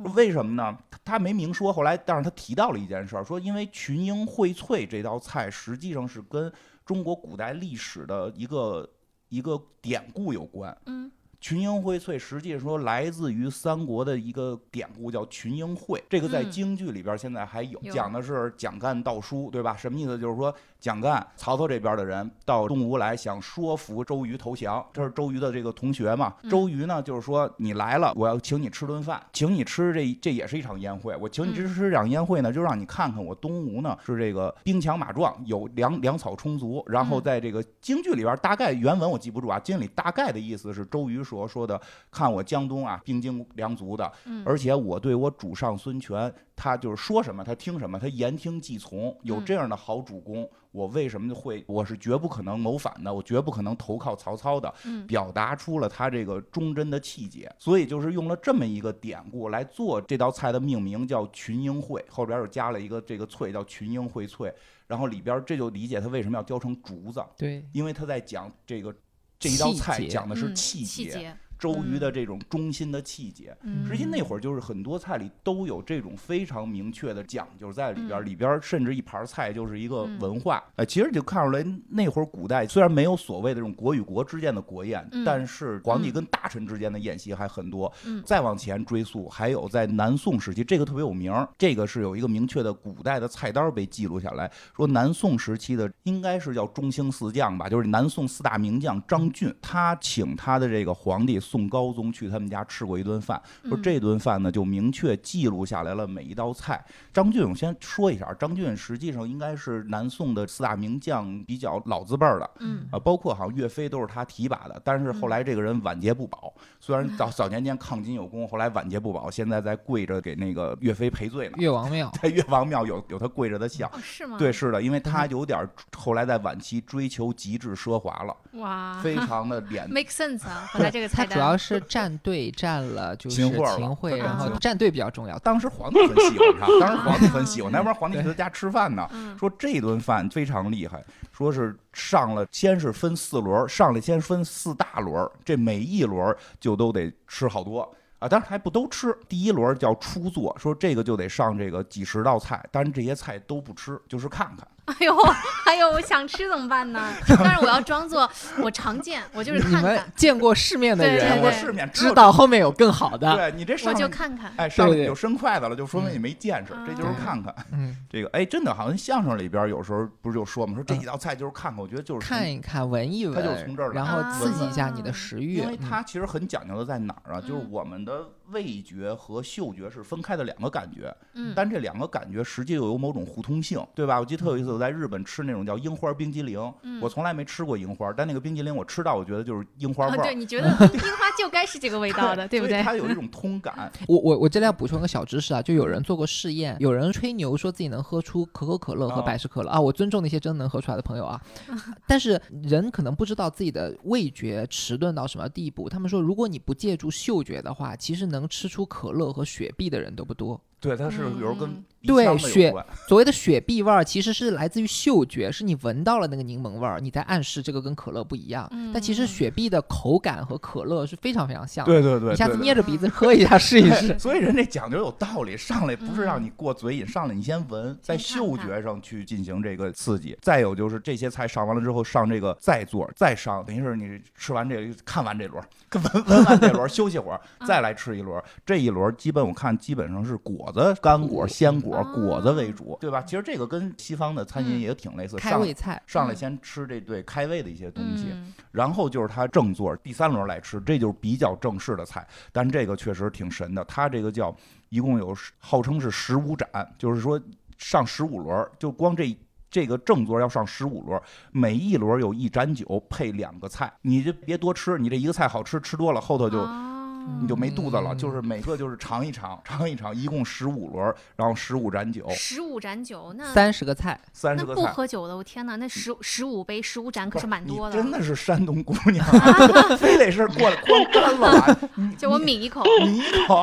说为什么呢？他他没明说，后来但是他提到了一件事儿，说因为群英荟萃这道菜实际上是跟中国古代历史的一个一个典故有关。嗯，群英荟萃实际说来自于三国的一个典故，叫群英会。这个在嗯京剧里边现在还有，有讲的是蒋干盗书，对吧？什么意思？就是说蒋干、曹操这边的人到东吴来，想说服周瑜投降。这是周瑜的这个同学嘛？嗯周瑜呢，就是说你来了，我要请你吃顿饭，请你吃这这也是一场宴会。我请你吃嗯吃这场宴会呢，就让你看看我东吴呢是这个兵强马壮，有粮粮草充足。然后嗯在这个京剧里边，大概原文我记不住啊，京剧里大概的意思是周瑜说说的，看我江东啊兵精粮足的，嗯。而且我对我主上孙权，他就是说什么他听什么，他言听计从，有嗯这样的好主公，我为什么会我是绝不可能谋反的，我绝不可能投靠曹操的，嗯。表达出了他这个忠贞的气节，所以就是用了这么一个典故来做这道菜的命名，叫群英会，后边又加了一个这个翠叫群英荟萃，然后里边这就理解他为什么要雕成竹子，对，因为他在讲这个这一道菜讲的是嗯气节，气节，周瑜的这种忠心的气节。嗯实际那会儿就是很多菜里都有这种非常明确的讲究在里边儿，嗯里边儿甚至一盘菜就是一个嗯文化。哎，其实就看出来那会儿古代虽然没有所谓的这种国与国之间的国宴，嗯但是皇帝嗯跟大臣之间的宴席还很多。嗯再往前追溯，还有在南宋时期，这个特别有名儿，这个是有一个明确的古代的菜单儿被记录下来，说南宋时期的应该是叫中兴四将吧，就是南宋四大名将张俊，他请他的这个皇帝宋高宗去他们家吃过一顿饭，说嗯这顿饭呢就明确记录下来了每一道菜。张俊，我先说一下，张俊实际上应该是南宋的四大名将比较老字辈儿的，嗯啊，包括好像岳飞都是他提拔的，但是后来这个人晚节不保，虽然早早年间抗金有功，后来晚节不保，现在在跪着给那个岳飞赔罪呢，岳王庙，在岳王庙有有他跪着的像。哦是吗？对，是的，因为他有点后来在晚期追求极致奢华了，哇，非常的脸 make sense 啊，这个菜单，主要是站队占了就是秦桧秦桧，然后啊站队比较重要。当时皇帝很 喜欢他，当时皇帝很喜欢，那边皇帝在他家吃饭呢，嗯说这顿饭非常厉害，说是上了先是分四轮，上来先分四大轮，这每一轮就都得吃好多。啊，当然还不都吃。第一轮叫初做，说这个就得上这个几十道菜，但是这些菜都不吃，就是看看。哎呦，哎呦，我想吃怎么办呢？但是我要装作我常见，我就是你们看看，见过世面的对人，见过对世面，知道后面有更好的。对你这我上来就看看。哎，上来对对有伸筷子了，就说明你没见识，这就是嗯看看。嗯，这个哎，真的好像相声里边有时候不是就说嘛，说这几道菜就是看看，我觉得就是从看一看，闻一他就是从这儿然后啊刺激一下你的食欲。因为嗯它其实很讲究的在哪儿啊？就是嗯我们的味觉和嗅觉是分开的两个感觉，嗯但这两个感觉实际又有某种互通性，对吧？我记得特有意思，我在日本吃那种叫樱花冰激凌，嗯我从来没吃过樱花，但那个冰激凌我吃到，我觉得就是樱花哦，对，味儿。你觉得 樱花就该是这个味道的，对不对？它有一种通感，我我我这里要补充个小知识啊，就有人做过试验，有人吹牛说自己能喝出可口可乐和啊百事可乐啊，我尊重那些真能喝出来的朋友啊，但是人可能不知道自己的味觉迟钝到什么地步。他们说，如果你不借助嗅觉的话，其实能吃出可乐和雪碧的人都不多。对，他是有时候跟对雪。所谓的雪碧味儿，其实是来自于嗅觉，是你闻到了那个柠檬味儿，你在暗示这个跟可乐不一样。但其实嗯雪碧的口感和可乐是非常非常像的。对对对，你下次捏着鼻子喝一下试一试。所以人这讲究有道理，上来不是让嗯你过嘴瘾，上来你先闻，在嗅觉上去进行这个刺激。再有就是这些菜上完了之后，上这个再做，再上，等于是你吃完这个，看完这轮，闻闻完这轮，休息会儿，嗯再来吃一轮。这一轮基本我看基本上是果子、干果、鲜果、哦果子为主，对吧？其实这个跟西方的餐饮嗯也挺类似，上开胃菜，上来嗯先吃这对开胃的一些东西。嗯然后就是它正座，第三轮来吃，这就是比较正式的菜。但这个确实挺神的，它这个叫一共有十号称是十五盏，就是说上十五轮，就光这。这个正座要上十五轮，每一轮有一盏酒配两个菜，你就别多吃，你这一个菜好吃，吃多了后头就、哦你就没肚子了。嗯就是每个就是尝一尝，尝一尝，一共十五轮，然后十五盏酒，十五盏酒，那三十个菜，那不三十个菜。不喝酒的，我天哪，那十十五杯十五盏可是蛮多的真的。是山东姑娘啊，非得是过来光干了，就我抿一口，抿一口，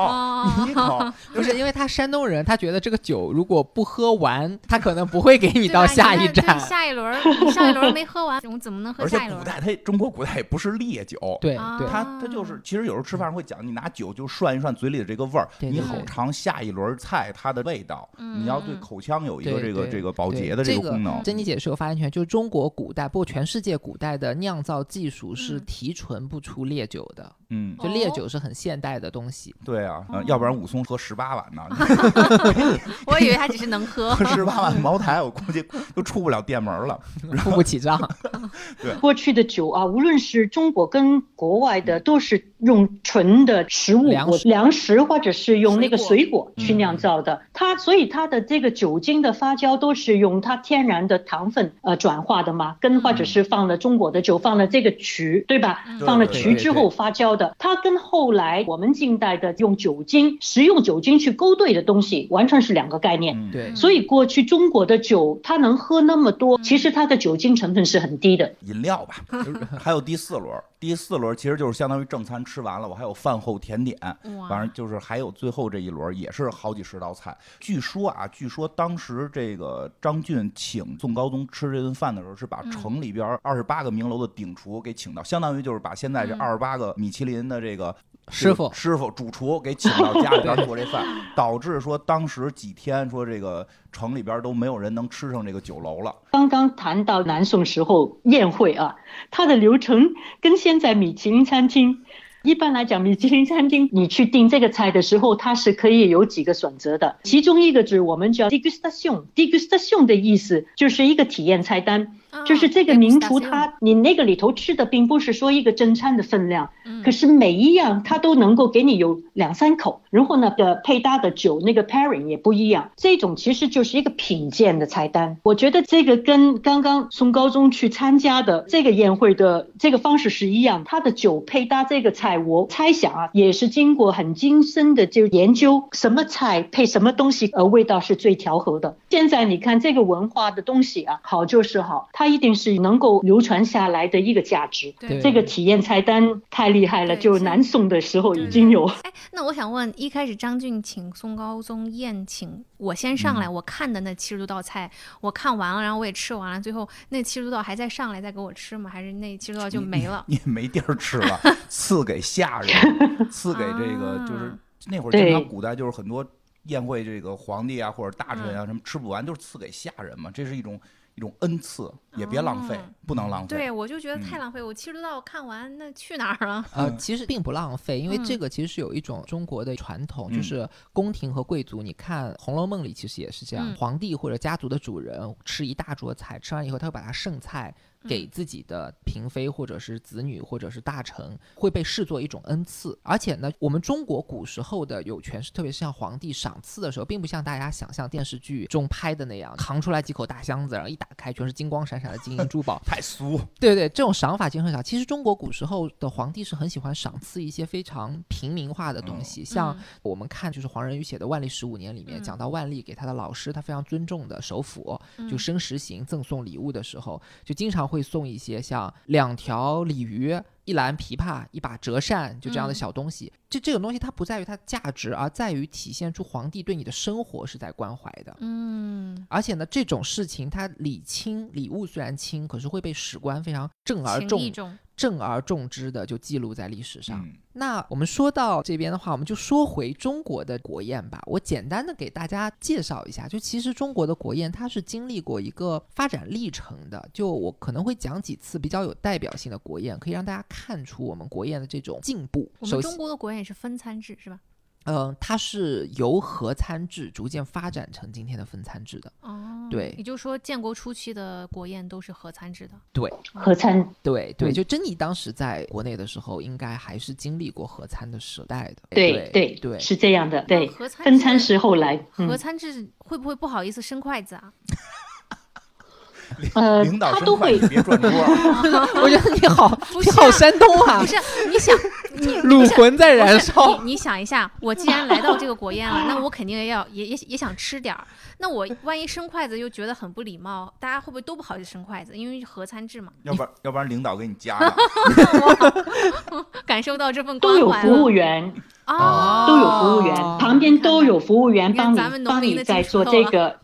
抿一口，不是因为他山东人，他觉得这个酒如果不喝完，他可能不会给你到下一站。下一轮儿，你上一轮没喝完，我们怎么能喝下一轮而且？古代他中国古代也不是烈酒，对啊对，它它就是其实有时候吃饭会讲，你拿酒就涮一涮嘴里的这个味儿，你好尝下一轮菜它的味道，嗯你要对口腔有一个这个这个保洁的这个功能。珍妮姐是有发言权，就是中国古代，不过全世界古代的酿造技术是嗯提纯不出烈酒的，嗯，就烈哦酒是很现代的东西。对啊，呃要不然武松喝十八碗呢 我以为他只是能喝。喝十八碗茅台，我估计都出不了店门了。付不起账，对过去的酒啊，无论是中国跟国外的，都是用纯的食物、粮食。粮食或者是用那个水水果去酿造的。它所以它的这个酒精的发酵都是用它天然的糖分呃转化的嘛，跟或者是放了中国的酒放了这个曲，对吧？嗯。放了对曲之后发酵的，它跟后来我们近代的用酒精、食用酒精去勾兑的东西完全是两个概念。嗯，对，所以过去中国的酒，它能喝那么多，其实它的酒精成分是很低的。饮料吧，还有第四轮，第四轮其实就是相当于正餐吃完了，我还有饭后甜点，哇反正就是还有最后这一轮也是好几十道菜。据说啊，据说当时这个张俊请宋高宗吃这顿饭的时候，是把嗯城里边二十八个名楼的顶厨给请到，相当于就是把现在这嗯二十八个米其林的这个。师傅师傅、主厨给请到家里边做这饭，导致说当时几天说这个城里边都没有人能吃上这个酒楼了。刚刚谈到南宋时候宴会啊，它的流程跟现在米其林餐厅。一般来讲，米其林餐厅你去订这个菜的时候，它是可以有几个选择的。其中一个就是我们叫 degustation，degustation 的意思就是一个体验菜单，就是这个名厨他你那个里头吃的并不是说一个正餐的分量，嗯可是每一样它都能够给你有两三口，然后呢的配搭的酒那个 pairing 也不一样，这种其实就是一个品鉴的菜单。我觉得这个跟刚刚宋高中去参加的这个宴会的这个方式是一样，他的酒配搭这个菜，我猜想啊也是经过很精深的就研究，什么菜配什么东西，呃味道是最调和的。现在你看这个文化的东西啊，好就是好，它它一定是能够流传下来的一个价值。对这个体验菜单太厉害了，就南宋的时候已经有。哎，那我想问，一开始张俊请宋高宗宴请我先上嗯来，我看的那七十多道菜，我看完了，然后我也吃完了，最后那七十多道还在上来再给我吃吗？还是那七十多道就没了？你 也没地儿吃了，赐给下人，赐给这个就是啊那会儿对经常古代就是很多宴会，这个皇帝啊或者大臣啊什么吃不完，都是赐给下人嘛，这是一种一种恩赐，也别浪费哦，不能浪费。对，我就觉得嗯太浪费，我七十多道看完，那去哪儿了？呃，嗯其实并不浪费，因为这嗯个其实是有一种中国的传统，就嗯是宫廷和贵族。你看《红楼梦》里其实也是这样，嗯皇帝或者家族的主人吃一大桌菜，吃完以后他会把它剩菜给嗯自己的嫔妃或者是子女或者是大臣，会被视作一种恩赐。而且呢，我们中国古时候的有权势，特别是像皇帝赏赐的时候，并不像大家想象电视剧中拍的那样，扛出来几口大箱子，然后一打开全是金光闪闪的金银珠宝。太俗，对对，这种赏法其实很少。其实中国古时候的皇帝是很喜欢赏赐一些非常平民化的东西，像嗯我们看就是黄仁宇写的《万历十五年》里面、嗯讲到万历给他的老师，他非常尊重的首辅，就嗯申时行赠送礼物的时候，就经常会送一些像两条鲤鱼。一篮琵琶，一把折扇，就这样的嗯小东西。就这种东西，它不在于它的价值，而在于体现出皇帝对你的生活是在关怀的。嗯，而且呢，这种事情它礼轻，礼物虽然轻，可是会被史官非常正而重重，正而重之的就记录在历史上。嗯那我们说到这边的话，我们就说回中国的国宴吧。我简单的给大家介绍一下，就其实中国的国宴它是经历过一个发展历程的。就我可能会讲几次比较有代表性的国宴，可以让大家看出我们国宴的这种进步。我们首先中国的国宴也是分餐制是吧？嗯、它是由合餐制逐渐发展成今天的分餐制的。哦，对。也就是说建国初期的国宴都是合餐制的。对，合餐对对，嗯。就珍妮当时在国内的时候，应该还是经历过合餐的时代的。对对对是这样的，对合餐分餐制是后来，嗯。合餐制会不会不好意思伸筷子啊？呃领导他都会别转桌，我觉得你好，你好山东啊不，是，你想，你鲁魂在燃烧。你你想一下，我既然来到这个国宴了，那我肯定也要也也也想吃点儿。那我万一伸筷子又觉得很不礼貌，大家会不会都不好意思伸筷子？因为合餐制嘛，要不然要不然领导给你加了。感受到这份关怀有服务员，哦，都有服务员，哦旁边都有服务员帮你帮你在做这个。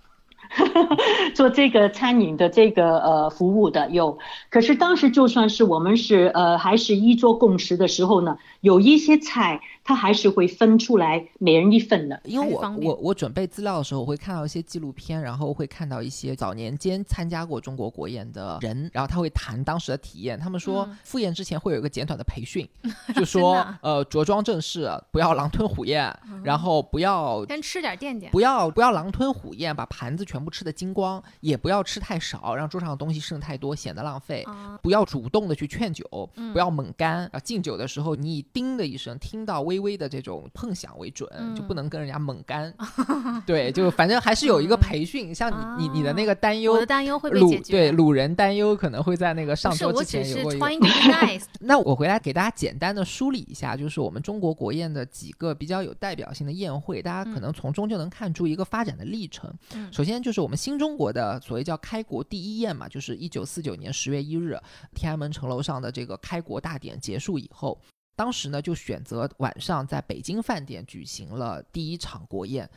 做这个餐饮的这个呃服务的有，可是当时就算是我们是呃还是一桌共识的时候呢，有一些菜它还是会分出来每人一份的。因为我我我准备资料的时候，我会看到一些纪录片，然后会看到一些早年间参加过中国国宴的人，然后他会谈当时的体验。他们说嗯赴宴之前会有一个简短的培训，就说啊呃着装正式，不要狼吞虎咽，然后不要先吃点垫垫。不要不要狼吞虎咽，把盘子全部吃的精光，也不要吃太少，让桌上的东西剩太多显得浪费。啊，不要主动的去劝酒，嗯不要猛干。啊，敬酒的时候，你以叮的一声听到微微的这种碰响为准，就不嗯能跟人家猛干。对，就反正还是有一个培训，像你你你的那个担忧我的。担忧会被解决。对鲁人担忧可能会在那个上桌之前有过一。那我回来给大家简单的梳理一下，就是我们中国国宴的几个比较有代表性的宴会，大家可嗯能从中就能看出一个发展的历程。嗯首先就是我们新中国的所谓叫开国第一宴嘛，就是一九四九年十月一日，天安门城楼上的这个开国大典结束以后。当时呢，就选择晚上在北京饭店举行了第一场国宴。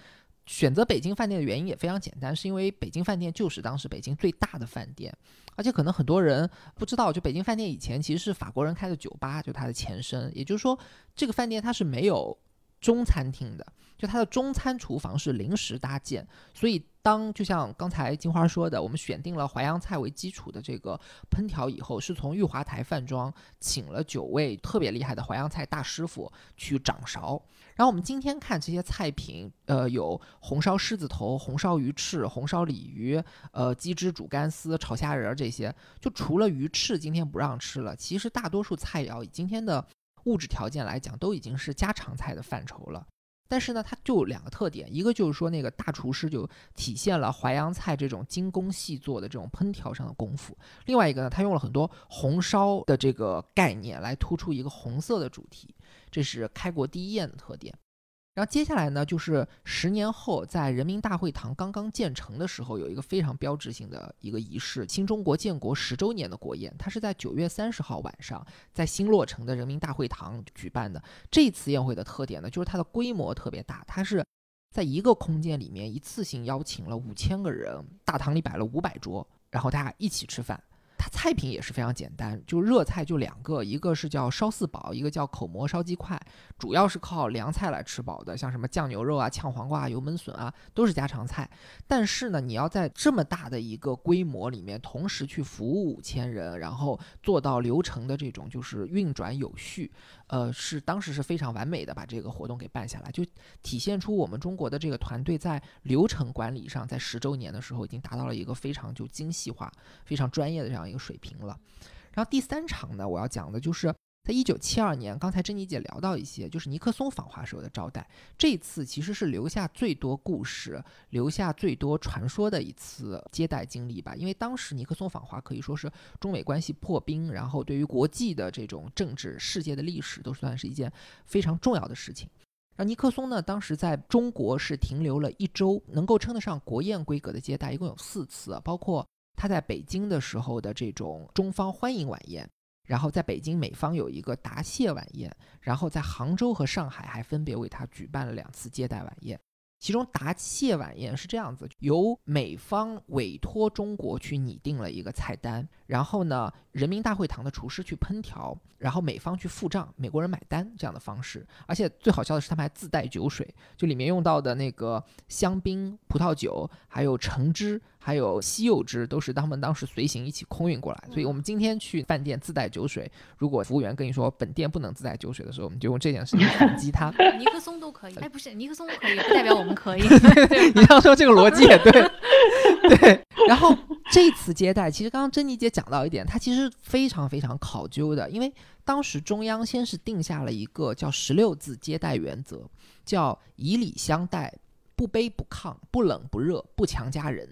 选择北京饭店的原因也非常简单，是因为北京饭店就是当时北京最大的饭店，而且可能很多人不知道，就北京饭店以前其实是法国人开的酒吧，就它的前身。也就是说，这个饭店它是没有中餐厅的，就它的中餐厨房是临时搭建，所以当就像刚才金花说的，我们选定了淮扬菜为基础的这个烹调以后，是从玉华台饭庄请了九位特别厉害的淮扬菜大师傅去掌勺。然后我们今天看这些菜品，呃，有红烧狮子头、红烧鱼翅、红烧鲤鱼，呃，鸡汁煮干丝、炒虾仁儿这些，就除了鱼翅今天不让吃了，其实大多数菜肴以今天的物质条件来讲，都已经是家常菜的范畴了。但是呢，它就有两个特点，一个就是说那个大厨师就体现了淮扬菜这种精工细作的这种烹调上的功夫；另外一个呢，他用了很多红烧的这个概念来突出一个红色的主题，这是开国第一宴的特点。然后接下来呢，就是十年后，在人民大会堂刚刚建成的时候，有一个非常标志性的一个仪式——新中国建国十周年的国宴。它是在九月三十号晚上，在新落成的人民大会堂举办的。这次宴会的特点呢，就是它的规模特别大，它是在一个空间里面一次性邀请了五千个人，大堂里摆了五百桌，然后大家一起吃饭。它菜品也是非常简单，就热菜就两个，一个是叫烧四宝，一个叫口蘑烧鸡块，主要是靠凉菜来吃饱的，像什么酱牛肉啊、炝黄瓜啊、油焖笋啊，都是家常菜。但是呢，你要在这么大的一个规模里面，同时去服务五千人，然后做到流程的这种就是运转有序。呃，是当时是非常完美的把这个活动给办下来，就体现出我们中国的这个团队在流程管理上，在十周年的时候已经达到了一个非常就精细化、非常专业的这样一个水平了。然后第三场呢，我要讲的就是。在一九七二年，刚才珍妮姐聊到一些，就是尼克松访华时候的招待。这次其实是留下最多故事、留下最多传说的一次接待经历吧。因为当时尼克松访华可以说是中美关系破冰，然后对于国际的这种政治、世界的历史都算是一件非常重要的事情。然后尼克松呢，当时在中国是停留了一周，能够称得上国宴规格的接待，一共有四次，包括他在北京的时候的这种中方欢迎晚宴。然后在北京，美方有一个答谢晚宴，然后在杭州和上海还分别为他举办了两次接待晚宴。其中答谢晚宴是这样子，由美方委托中国去拟定了一个菜单，然后呢，人民大会堂的厨师去烹调，然后美方去付账，美国人买单这样的方式。而且最好笑的是，他们还自带酒水，就里面用到的那个香槟、葡萄酒，还有橙汁。还有西柚汁都是他们当时随行一起空运过来，所以我们今天去饭店自带酒水，如果服务员跟你说本店不能自带酒水的时候，我们就用这件事情反击他。尼克松都可以，哎，不是尼克松可以，不代表我们可以。你要说这个逻辑也对，对。然后这次接待，其实刚刚珍妮姐讲到一点，它其实非常非常考究的，因为当时中央先是定下了一个叫十六字接待原则，叫以礼相待，不卑不亢，不冷不热，不强加人。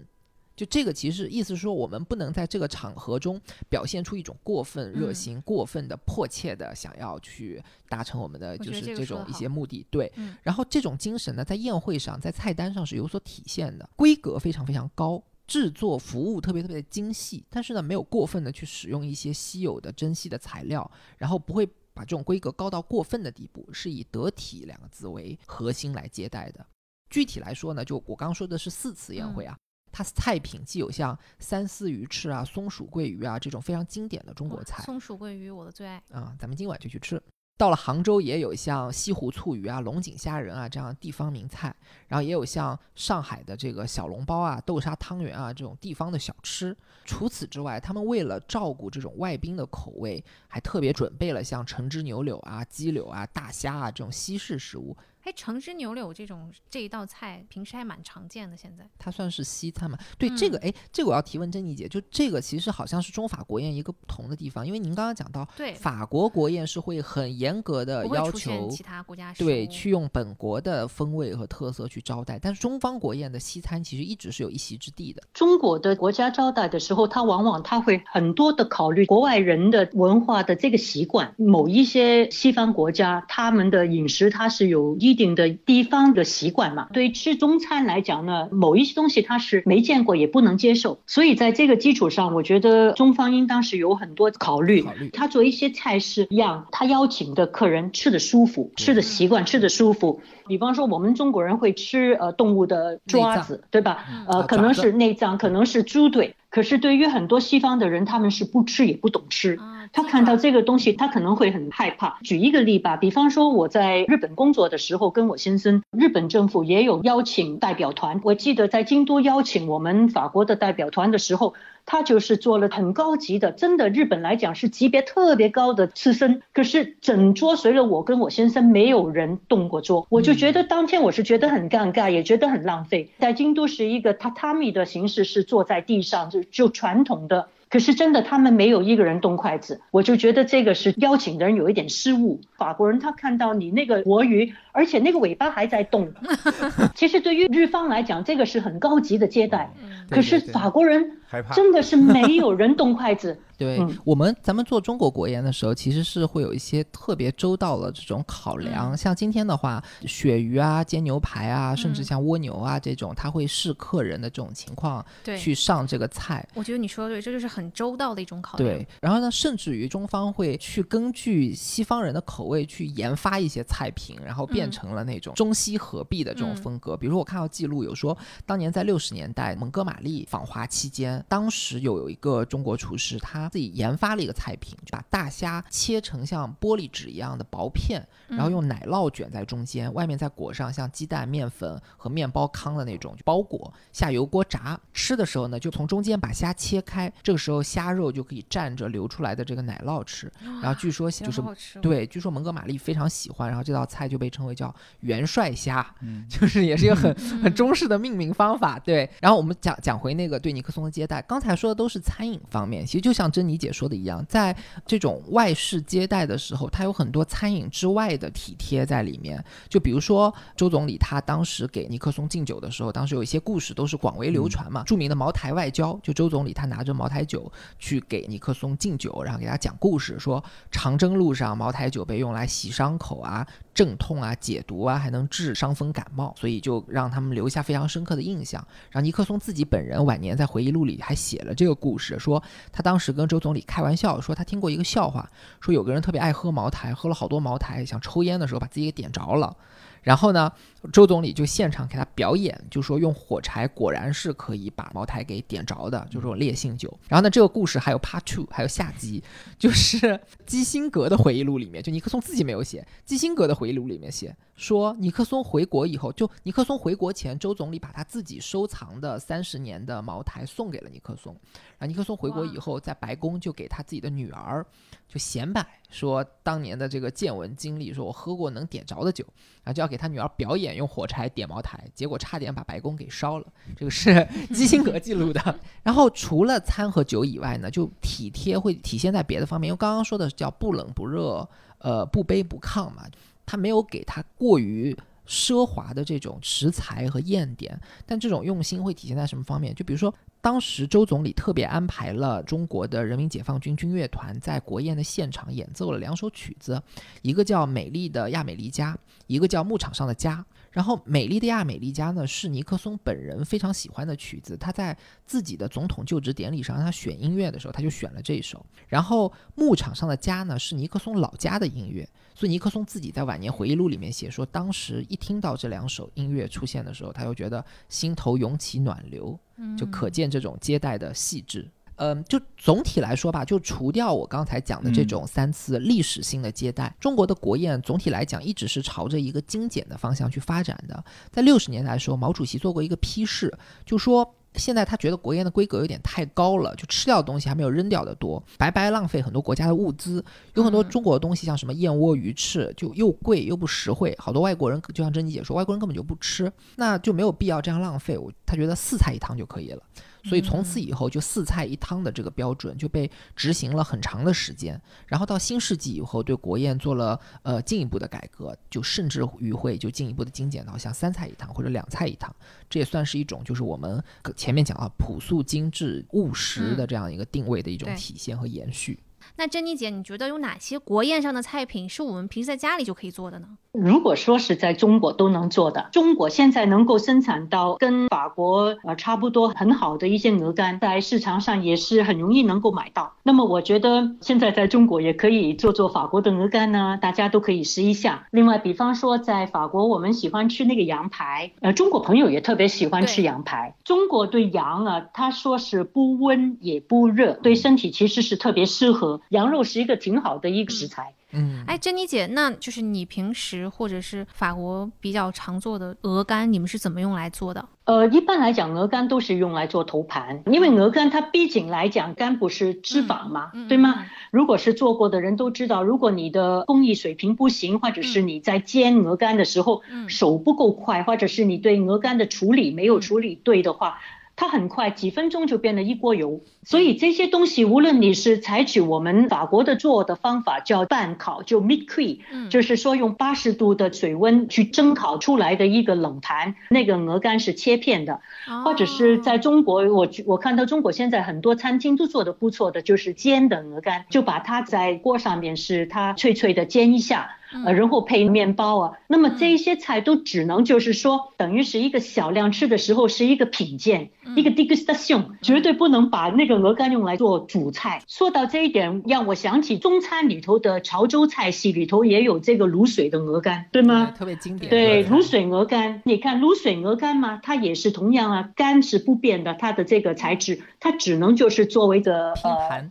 就这个其实意思说，我们不能在这个场合中表现出一种过分热心、过分的迫切的想要去达成我们的就是这种一些目的。对，然后这种精神呢，在宴会上、在菜单上是有所体现的，规格非常非常高，制作服务特别特别的精细，但是呢，没有过分的去使用一些稀有的、珍稀的材料，然后不会把这种规格高到过分的地步，是以得体两个字为核心来接待的。具体来说呢，就我刚刚说的是四次宴会啊。它菜品既有像三丝鱼翅啊、松鼠桂鱼啊这种非常经典的中国菜，松鼠桂鱼我的最爱啊，咱们今晚就去吃。到了杭州也有像西湖醋鱼啊、龙井虾仁啊这样地方名菜，然后也有像上海的这个小笼包啊、豆沙汤圆啊这种地方的小吃。除此之外，他们为了照顾这种外宾的口味，还特别准备了像橙汁牛柳啊、鸡柳啊、大虾啊这种西式食物。哎，橙汁牛柳这种这一道菜平时还蛮常见的，现在它算是西餐嘛？对这个，哎，这个我要提问珍妮姐，就这个其实好像是中法国宴一个不同的地方，因为您刚刚讲到，对法国国宴是会很严格的要求其他国家对去用本国的风味和特色去招待，但是中方国宴的西餐其实一直是有一席之地的。中国的国家招待的时候，他往往他会很多的考虑国外人的文化的这个习惯，某一些西方国家他们的饮食它是有一定的地方。方的习惯嘛，对于吃中餐来讲呢，某一些东西他是没见过也不能接受，所以在这个基础上，我觉得中方应当是有很多考虑。他做一些菜式，让他邀请的客人吃的舒服，吃的习惯，吃的舒服。比方说，我们中国人会吃呃动物的爪子，对吧？呃，可能是内脏，可能是猪腿。可是对于很多西方的人，他们是不吃也不懂吃。他看到这个东西，他可能会很害怕。举一个例吧，比方说我在日本工作的时候，跟我先生，日本政府也有邀请代表团。我记得在京都邀请我们法国的代表团的时候。他就是做了很高级的，真的日本来讲是级别特别高的刺身。可是整桌随了我跟我先生，没有人动过桌，我就觉得当天我是觉得很尴尬，也觉得很浪费。在京都是一个榻榻米的形式，是坐在地上，就就传统的。可是真的，他们没有一个人动筷子，我就觉得这个是邀请的人有一点失误。法国人他看到你那个活鱼，而且那个尾巴还在动。其实对于日方来讲，这个是很高级的接待，可是法国人真的是没有人动筷子。对我们，咱们做中国国宴的时候，其实是会有一些特别周到的这种考量。像今天的话，鳕鱼啊、煎牛排啊，甚至像蜗牛啊这种，他会视客人的这种情况去上这个菜。我觉得你说的对，这就是很周到的一种考量。对，然后呢，甚至于中方会去根据西方人的口味去研发一些菜品，然后变成了那种中西合璧的这种风格。比如说，我看到记录有说，当年在六十年代蒙哥马利访华期间，当时有有一个中国厨师，他自己研发了一个菜品，把大虾切成像玻璃纸一样的薄片，然后用奶酪卷在中间，外面再裹上像鸡蛋、面粉和面包糠的那种包裹，下油锅炸。吃的时候呢，就从中间把虾切开，这个时候虾肉就可以蘸着流出来的这个奶酪吃。然后据说就是对，据说蒙哥马利非常喜欢，然后这道菜就被称为叫元帅虾，嗯 就是也是一个很很中式的命名方法。对，然后我们讲讲回那个对尼克松的接待，刚才说的都是餐饮方面，其实就像珍妮姐说的一样，在这种外事接待的时候，它有很多餐饮之外的体贴在里面。就比如说周总理他当时给尼克松敬酒的时候，当时有一些故事都是广为流传嘛。著名的茅台外交，就周总理他拿着茅台酒去给尼克松敬酒，然后给他讲故事，说长征路上茅台酒被用来洗伤口啊、镇痛啊、解毒啊，还能治伤风感冒，所以就让他们留下非常深刻的印象。然后尼克松自己本人晚年在回忆录里还写了这个故事，说他当时跟周总理开玩笑说，他听过一个笑话，说有个人特别爱喝茅台，喝了好多茅台，想抽烟的时候把自己给点着了。然后呢，周总理就现场给他表演，就说用火柴果然是可以把茅台给点着的，就是烈性酒。然后呢，这个故事还有 Part Two，还有下集，就是 基辛格的回忆录里面，就尼克松自己没有写，基辛格的回忆录里面写说，尼克松回国以后，就尼克松回国前，周总理把他自己收藏的三十年的茅台送给了尼克松。然后尼克松回国以后，在白宫就给他自己的女儿就显摆说当年的这个见闻经历，说我喝过能点着的酒，然后就要给他女儿表演用火柴点茅台，结果差点把白宫给烧了。这个是 基辛格记录的。然后除了餐和酒以外呢，就体贴会体现在别的方面，因为刚刚说的叫不冷不热，呃不卑不亢嘛，他没有给他过于。奢华的这种食材和宴点，但这种用心会体现在什么方面？就比如说，当时周总理特别安排了中国的人民解放军军乐团在国宴的现场演奏了两首曲子，一个叫《美丽的亚美利加》，一个叫《牧场上的家》。然后，《美丽的亚美利加》呢是尼克松本人非常喜欢的曲子，他在自己的总统就职典礼上让他选音乐的时候，他就选了这一首。然后，《牧场上的家》呢是尼克松老家的音乐。所以尼克松自己在晚年回忆录里面写说，当时一听到这两首音乐出现的时候，他就觉得心头涌起暖流，就可见这种接待的细致。嗯，就总体来说吧，就除掉我刚才讲的这种三次历史性的接待，中国的国宴总体来讲一直是朝着一个精简的方向去发展的。在六十年代的时候，毛主席做过一个批示，就说。现在他觉得国宴的规格有点太高了，就吃掉的东西还没有扔掉的多，白白浪费很多国家的物资。有很多中国的东西，像什么燕窝、鱼翅，就又贵又不实惠，好多外国人就像珍妮姐说，外国人根本就不吃，那就没有必要这样浪费。我他觉得四菜一汤就可以了。所以从此以后，就四菜一汤的这个标准就被执行了很长的时间。然后到新世纪以后，对国宴做了呃进一步的改革，就甚至于会就进一步的精简到像三菜一汤或者两菜一汤。这也算是一种就是我们前面讲到朴素、精致、务实的这样一个定位的一种体现和延续。那珍妮姐，你觉得有哪些国宴上的菜品是我们平时在家里就可以做的呢？如果说是在中国都能做的，中国现在能够生产到跟法国呃差不多很好的一些鹅肝，在市场上也是很容易能够买到。那么我觉得现在在中国也可以做做法国的鹅肝呢，大家都可以试一下。另外，比方说在法国，我们喜欢吃那个羊排，呃，中国朋友也特别喜欢吃羊排。中国对羊啊，他说是不温也不热，对身体其实是特别适合。羊肉是一个挺好的一个食材。嗯，哎，珍妮姐，那就是你平时或者是法国比较常做的鹅肝，你们是怎么用来做的？呃，一般来讲，鹅肝都是用来做头盘，因为鹅肝它毕竟来讲，肝不是脂肪嘛，对吗？如果是做过的人都知道，如果你的工艺水平不行，或者是你在煎鹅肝的时候手不够快，或者是你对鹅肝的处理没有处理对的话。它很快几分钟就变得一锅油。所以这些东西，无论你是采取我们法国的做的方法，叫半烤，就 mid cuit，嗯就是说用八十度的水温去蒸烤出来的一个冷盘，那个鹅肝是切片的，或者是在中国，我我看到中国现在很多餐厅都做的不错的，就是煎的鹅肝，就把它在锅上面是它脆脆的煎一下。呃，然后配面包啊，那么这一些菜都只能就是说，等于是一个小量吃的时候是一个品鉴，一个 degustation，绝对不能把那个鹅肝用来做主菜。说到这一点，让我想起中餐里头的潮州菜系里头也有这个卤水的鹅肝，对吗？特别经典。对，卤水鹅肝，你看卤水鹅肝嘛，它也是同样啊，肝是不变的，它的这个材质，它只能就是作为的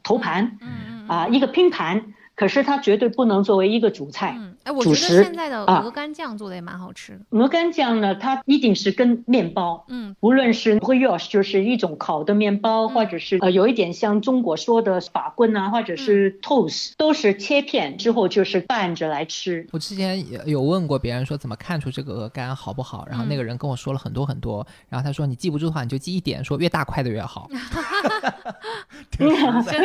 头盘嗯嗯啊、一个拼盘，可是它绝对不能作为一个主菜。嗯，哎，我觉得现在的啊鹅肝酱做的也蛮好吃的。鹅肝酱呢，它一定是跟面包，嗯无论是 brioche 就是一种烤的面包，嗯或者是呃有一点像中国说的法棍啊，或者是 toast，、都是切片之后就是拌着来吃。我之前也有问过别人说怎么看出这个鹅肝好不好，然后那个人跟我说了很多很多，然后他说你记不住的话你就记一点，说越大块的越好。真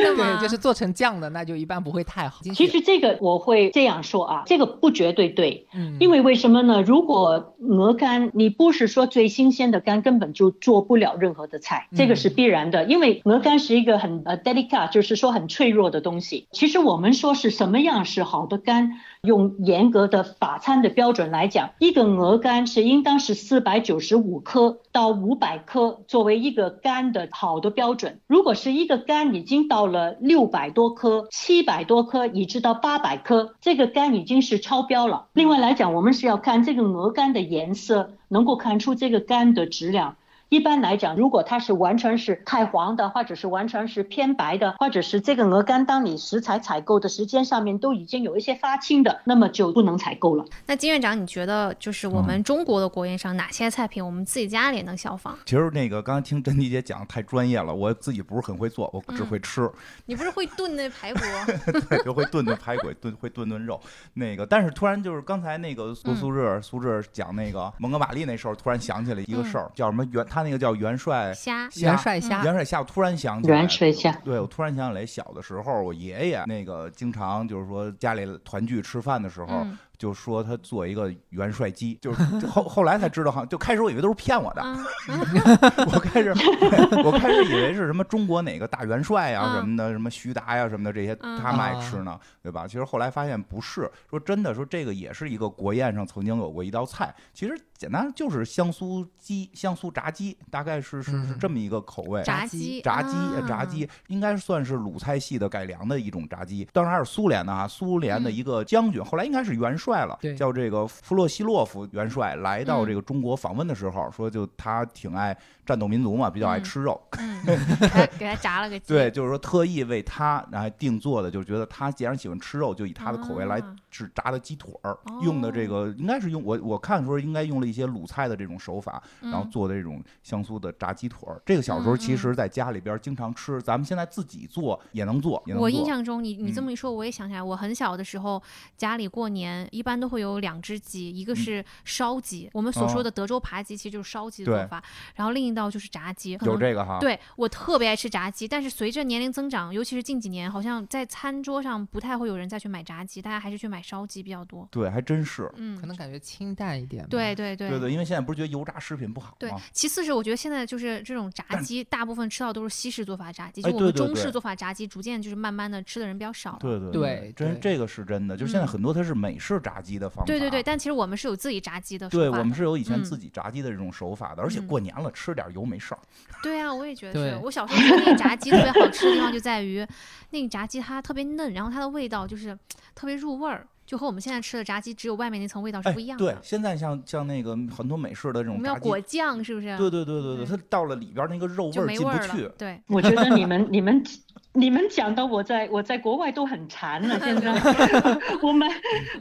的吗？对，就是做成酱的那就一般不会太好。其实这个我会这样说啊，这个不绝对对，嗯，因为为什么呢？如果鹅肝你不是说最新鲜的肝，根本就做不了任何的菜，这个是必然的。因为鹅肝是一个很呃 delicate，就是说很脆弱的东西。其实我们说是什么样是好的肝，用严格的法餐的标准来讲，一个鹅肝是应当是四百九十五克到五百克作为一个肝的好的标准。如果是一个肝已经到了六百多克、七百多克，以至到八百克，这个肝已经是超标了。另外来讲，我们是要看这个鹅肝的颜色，能够看出这个肝的质量。一般来讲，如果它是完全是太黄的，或者是完全是偏白的，或者是这个鹅肝当你食材采购的时间上面都已经有一些发青的，那么就不能采购了。那金院长，你觉得就是我们中国的国宴上哪些菜品我们自己家里也能效仿？其实那个刚刚听珍妮姐讲太专业了，我自己不是很会做，我只会吃，你不是会炖那排骨？对，就会炖炖排骨，炖会炖炖肉。那个，但是突然就是刚才那个苏苏志苏志讲那个蒙哥马利那时候，突然想起来一个事儿，叫什么原，他那个叫元帅虾。虾元帅虾，元帅虾，我突然想起来，元帅虾，对我突然想起来，小的时候我爷爷那个经常就是说家里团聚吃饭的时候，嗯就说他做一个元帅鸡，就是后后来才知道，好像就开始我以为都是骗我的，啊，我开始 我开始以为是什么中国哪个大元帅呀、嗯什么的，什么徐达呀、什么的这些嗯他们爱吃呢，对吧？其实后来发现不是，说真的，说这个也是一个国宴上曾经有过一道菜，其实简单就是香酥鸡、香酥炸鸡，大概是是是嗯这么一个口味。炸鸡鸡，炸鸡，呃炸啊鸡应该算是鲁菜系的改良的一种炸鸡，当然还是苏联的啊，苏联的一个将军，后来应该是元帅了对，叫这个弗洛西洛夫元帅，来到嗯。这个中国访问的时候，说就他挺爱战斗民族嘛，比较爱嗯。吃肉，嗯，给他给他炸了个鸡，对，就是说特意为他然后定做的，就是觉得他既然喜欢吃肉，就以他的口味来啊。制炸的鸡腿儿，用的这个应该是用我我看的时候应该用了一些鲁菜的这种手法，然后嗯。做的这种香酥的炸鸡腿儿。这个小时候其嗯实在家里边经常吃，咱们现在自己做也能做，我。印象中，你你这嗯。么一说，我也想起来，我很小的时候，家里过年一般都会有两只鸡，一个是烧鸡，我们所说的德州扒鸡，其实就是烧鸡的做法，然后另一道就是炸鸡。可有这个哈，对我特别爱吃炸鸡，但是随着年龄增长，尤其是近几年，好像在餐桌上不太会有人再去买炸鸡，大家还是去买烧鸡比较多。对，还真是。嗯可，能感觉清淡一点吧。对对对对对，因为现在不是觉得油炸食品不好吗对吗？，其次是我觉得现在就是这种炸鸡，大部分吃到都是西式做法炸鸡，就哎我们中式做法炸鸡，逐渐就是慢慢的吃的人比较少了。对对对对真这个是真的。就是现在嗯很多它是美式炸鸡的方法。对对对，但其实我们是有自己炸鸡的手对我们是有以前嗯自己炸鸡的这种手法的，而且嗯过年了吃点油没事儿。对啊，我也觉得对是。我小时候觉得那个炸鸡特别好吃的地方就在于，那个炸鸡它特别嫩，然后它的味道就是特别入味儿，就和我们现在吃的炸鸡只有外面那层味道是哎不一，样的。对，现在像像那个很多美式的这种，我们要果酱是不是？对对对对对，嗯它到了里边儿那个肉味儿没味儿了进不去。。对，我觉得你们你们你们讲的我在我在国外都很馋了，现在。我满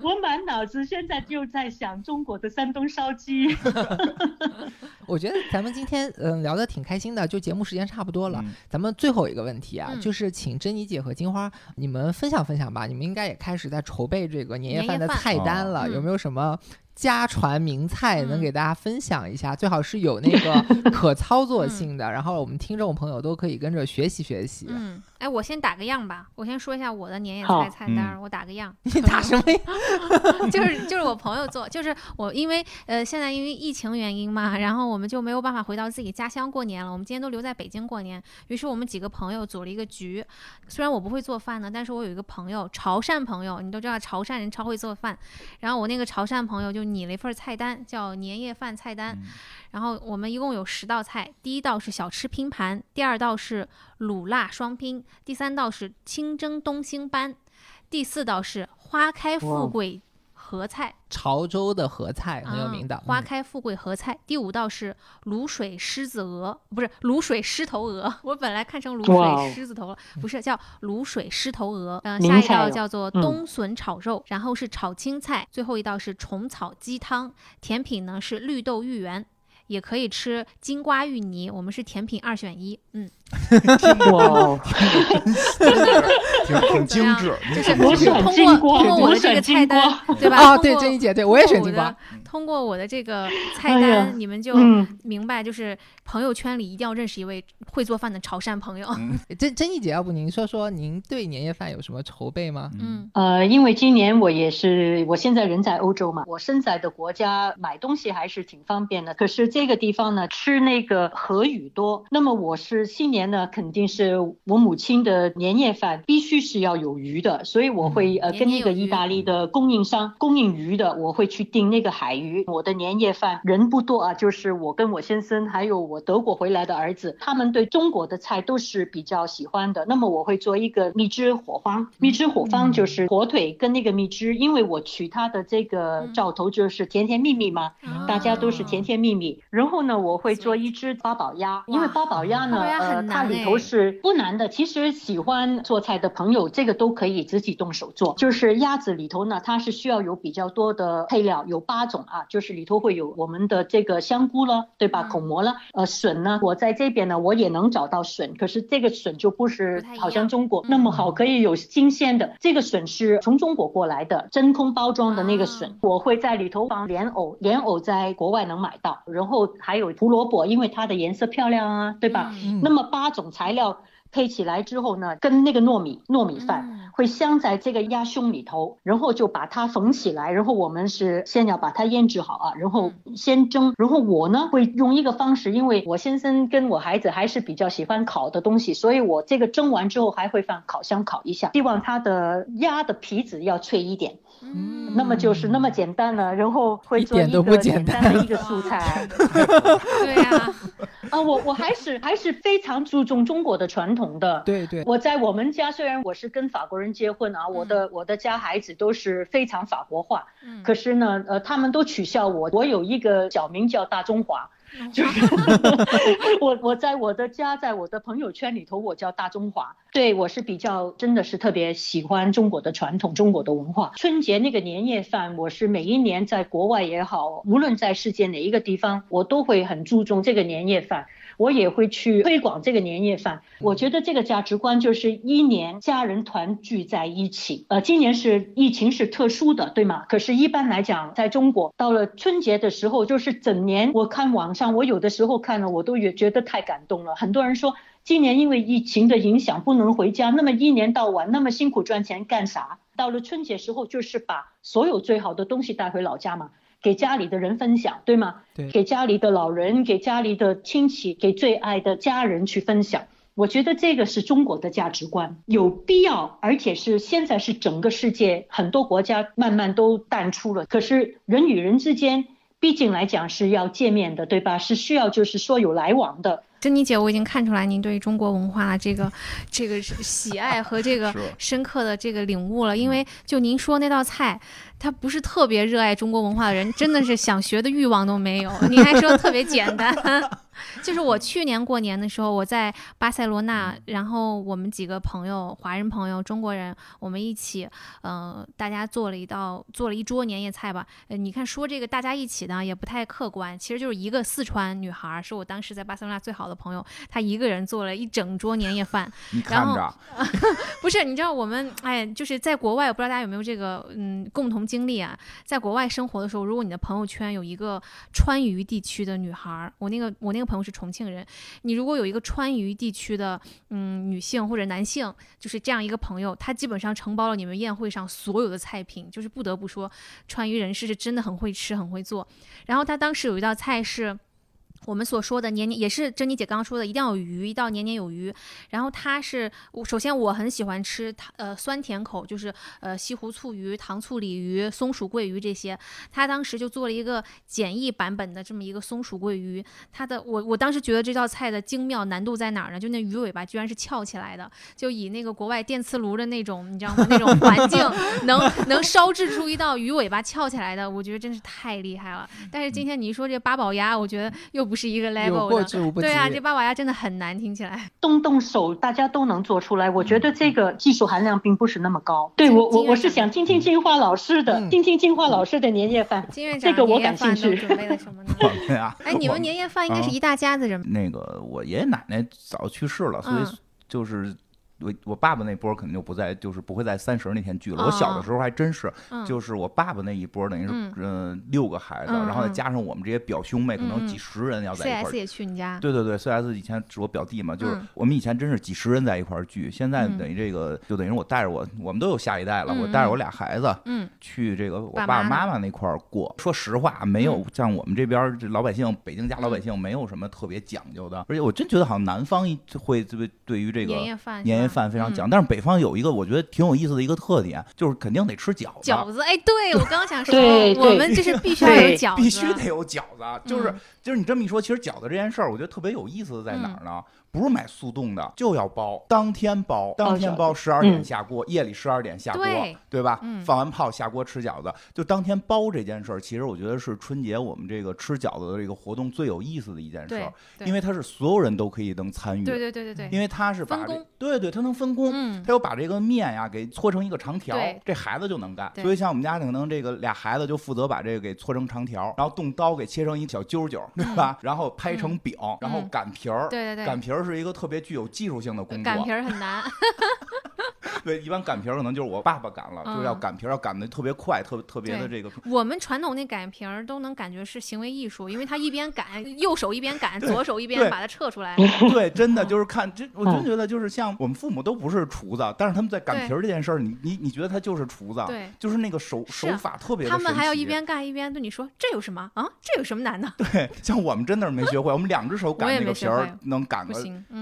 我满脑子现在就在想中国的山东烧鸡。我觉得咱们今天嗯聊得挺开心的，就节目时间差不多了，嗯。咱们最后一个问题啊，嗯。就是请珍妮姐和金花你们分享分享吧，你们应该也开始在筹备这个年夜饭的菜单了，嗯。有没有什么？家传名菜能嗯。给大家分享一下？最好是有那个可操作性的，然后我们听众朋友都可以跟着学习学习。嗯，哎，我先打个样吧，我先说一下我的年夜好菜菜单我打个样。你打什么呀？就是就是我朋友做，就是我因为呃现在因为疫情原因嘛，然后我们就没有办法回到自己家乡过年了，我们今天都留在北京过年。于是我们几个朋友组了一个局，虽然我不会做饭呢，但是我有一个朋友潮汕朋友，你都知道潮汕人超会做饭，然后我那个潮汕朋友就拟了一份菜单，叫年夜饭菜单。嗯然后我们一共有十道菜，第一道是小吃拼盘，第二道是卤辣双拼，第三道是清蒸东星斑，第四道是花开富贵合菜，潮州的合菜很有名的啊，花嗯开富贵合菜。第五道是卤水狮子鹅，不是卤水狮头鹅，我本来看成卤水狮子头了，不是叫卤水狮头鹅。呃，下一道叫做嗯冬笋炒肉，然后是炒青菜，最后一道是虫草鸡汤。甜品呢是绿豆芋圆。也可以吃金瓜芋泥，我们是甜品二选一，嗯，挺挺精致，就是我选通过金瓜通过我我的这个菜单，对吧？哦，对，通过珍妮姐，对我也选通过我金瓜的。通过我的这个菜单，你们就嗯，明白，就是朋友圈里一定要认识一位会做饭的潮汕朋友。嗯珍珍妮姐，要不您说说您对年夜饭有什么筹备吗？嗯呃，因为今年我也是，我现在人在欧洲嘛，我身在的国家买东西还是挺方便的。可是这个地方呢，吃那个河鱼多。那么我是新年呢，肯定是我母亲的年夜饭必须是要有鱼的，所以我会呃跟那个意大利的供应商供应鱼的，我会去订那个海鱼。我的年夜饭人不多啊，就是我跟我先生还有我德国回来的儿子，他们对中国的菜都是比较喜欢的。那么我会做一个蜜汁火方，蜜汁火方就是火腿跟那个蜜汁，因为我取它的这个嗯兆头就是甜甜蜜蜜嘛，啊大家都是甜甜蜜蜜。然后呢，我会做一只八宝鸭，因为八宝鸭呢，呃，它里头哎是不难的。其实喜欢做菜的朋友，这个都可以自己动手做。就是鸭子里头呢，它是需要有比较多的配料，有八种啊，就是里头会有我们的这个香菇了，对吧？嗯口蘑了，呃，笋呢，我在这边呢，我也能找到笋，可是这个笋就不是好像中国嗯那么好，可以有新鲜的。这个笋是从中国过来的，真空包装的那个笋，啊我会在里头放莲藕，莲藕在国外能买到，然后还有胡萝卜，因为它的颜色漂亮啊，对吧？嗯那么八种材料配起来之后呢，跟那个糯米糯米饭。嗯会镶在这个鸭胸里头，然后就把它缝起来，然后我们是先要把它腌制好啊，然后先蒸，然后我呢会用一个方式，因为我先生跟我孩子还是比较喜欢烤的东西，所以我这个蒸完之后还会放烤箱烤一下，希望它的鸭的皮子要脆一点，嗯。那么就是那么简单了，然后会做一个点都不简简单。单的一个素菜。对呀，啊，我我还是还是非常注重中国的传统的。对对，我在我们家，虽然我是跟法国人结婚啊，我的我的家孩子都是非常法国化，嗯。可是呢，呃，他们都取笑我，我有一个小名叫大中华，就是 我我在我的家，在我的朋友圈里头，我叫大中华。对我是比较真的是特别喜欢中国的传统，中国的文化。春节那个年夜饭，我是每一年在国外也好，无论在世界哪一个地方，我都会很注重这个年夜饭。我也会去推广这个年夜饭。我觉得这个价值观就是一年家人团聚在一起。呃，今年是疫情是特殊的，对吗？可是，一般来讲，在中国到了春节的时候，就是整年。我看网上，我有的时候看了，我都也觉得太感动了。很多人说，今年因为疫情的影响不能回家，那么一年到晚那么辛苦赚钱干啥？到了春节时候，就是把所有最好的东西带回老家嘛。给家里的人分享，对吗？对给家里的老人，给家里的亲戚，给最爱的家人去分享。我觉得这个是中国的价值观，有必要，而且是现在是整个世界很多国家慢慢都淡出了。可是人与人之间，毕竟来讲是要见面的，对吧？是需要就是说有来往的。珍妮姐，我已经看出来您对中国文化这个这个是喜爱和这个深刻的这个领悟了。因为就您说那道菜，他不是特别热爱中国文化的人，真的是想学的欲望都没有。您还说特别简单，就是我去年过年的时候，我在巴塞罗那，然后我们几个朋友，华人朋友、中国人，我们一起，呃，大家做了一道，做了一桌年夜菜吧。呃，你看说这个大家一起呢，也不太客观，其实就是一个四川女孩，是我当时在巴塞罗那最好的朋友，她一个人做了一整桌年夜饭。你看着，不是，你知道我们，哎，就是在国外，我不知道大家有没有这个，嗯，共同经历啊，在国外生活的时候，如果你的朋友圈有一个川渝地区的女孩，我那个我那个朋友是重庆人，你如果有一个川渝地区的，嗯，女性或者男性，就是这样一个朋友，他基本上承包了你们宴会上所有的菜品，就是不得不说，川渝人士是真的很会吃，很会做。然后他当时有一道菜是。我们所说的年年也是珍妮姐刚刚说的，一定要有鱼，一道年年有余。然后它是，首先我很喜欢吃它，呃，酸甜口，就是呃西湖醋鱼、糖醋鲤鱼、松鼠桂鱼这些。他当时就做了一个简易版本的这么一个松鼠桂鱼。它的我我当时觉得这道菜的精妙难度在哪儿呢？就那鱼尾巴居然是翘起来的，就以那个国外电磁炉的那种，你知道吗？那种环境 能能烧制出一道鱼尾巴翘起来的，我觉得真是太厉害了。但是今天你一说这八宝鸭，我觉得又不。是一个 level 的，对啊，这八宝鸭真的很难听起来。动动手，大家都能做出来。我觉得这个技术含量并不是那么高。对我，我我是想听听金花老师的，听听金花老师的年夜饭。金院长，这个我感兴趣。准备了什么呢？哎，你们年夜饭应该是一大家子人。那个，我爷爷奶奶早去世了，所以就是。我我爸爸那波肯定就不在，就是不会在三十那天聚了。我小的时候还真是，就是我爸爸那一波等于是嗯六个孩子，然后再加上我们这些表兄妹，可能几十人要在一块儿。C S 也去你家？对对对，C S 以前是我表弟嘛，就是我们以前真是几十人在一块儿聚。现在等于这个就等于我带着我，我们都有下一代了，我带着我俩孩子，嗯，去这个我爸爸妈妈那块儿过。说实话，没有像我们这边这老百姓，北京家老百姓没有什么特别讲究的，而且我真觉得好像南方会特别对于这个年夜饭饭非常讲，但是。北方有一个我觉得挺有意思的一个特点，就是肯定得吃饺子。饺子，哎，对我刚想说，我们就是必须要有饺子，必须得有饺子。就是就是你这么一说，其实饺子这件事儿，我觉得特别有意思的在哪儿呢？不是买速冻的，就要包，当天包，当天包，十二点下锅，夜里十二点下锅，对吧？放完炮下锅吃饺子，就当天包这件事儿，其实我觉得是春节我们这个吃饺子的这个活动最有意思的一件事儿，因为它是所有人都可以能参与，对对对对对，因为它是把这，对对，它能分工，它又把这个面呀给搓成一个长条，这孩子就能干。所以像我们家可能这个俩孩子就负责把这个给搓成长条，然后动刀给切成一小揪揪，对吧？然后拍成饼，然后擀皮儿，对对对，擀皮儿是一个特别具有技术性的工作，擀皮儿很难。对，一般擀皮儿可能就是我爸爸擀了，就是要擀皮儿，要擀的特别快，特特别的这个。我们传统那擀皮儿都能感觉是行为艺术，因为他一边擀，右手一边擀，左手一边把它撤出来。对，真的就是看真，我真觉得就是像我们父母都不是厨子，但是他们在擀皮儿这件事儿，你你你觉得他就是厨子，对，就是那个手手法特别。他们还要一边干一边对你说：“这有什么啊？这有什么难的？”对，像我们真的是没学会，我们两只手擀那个皮儿能擀个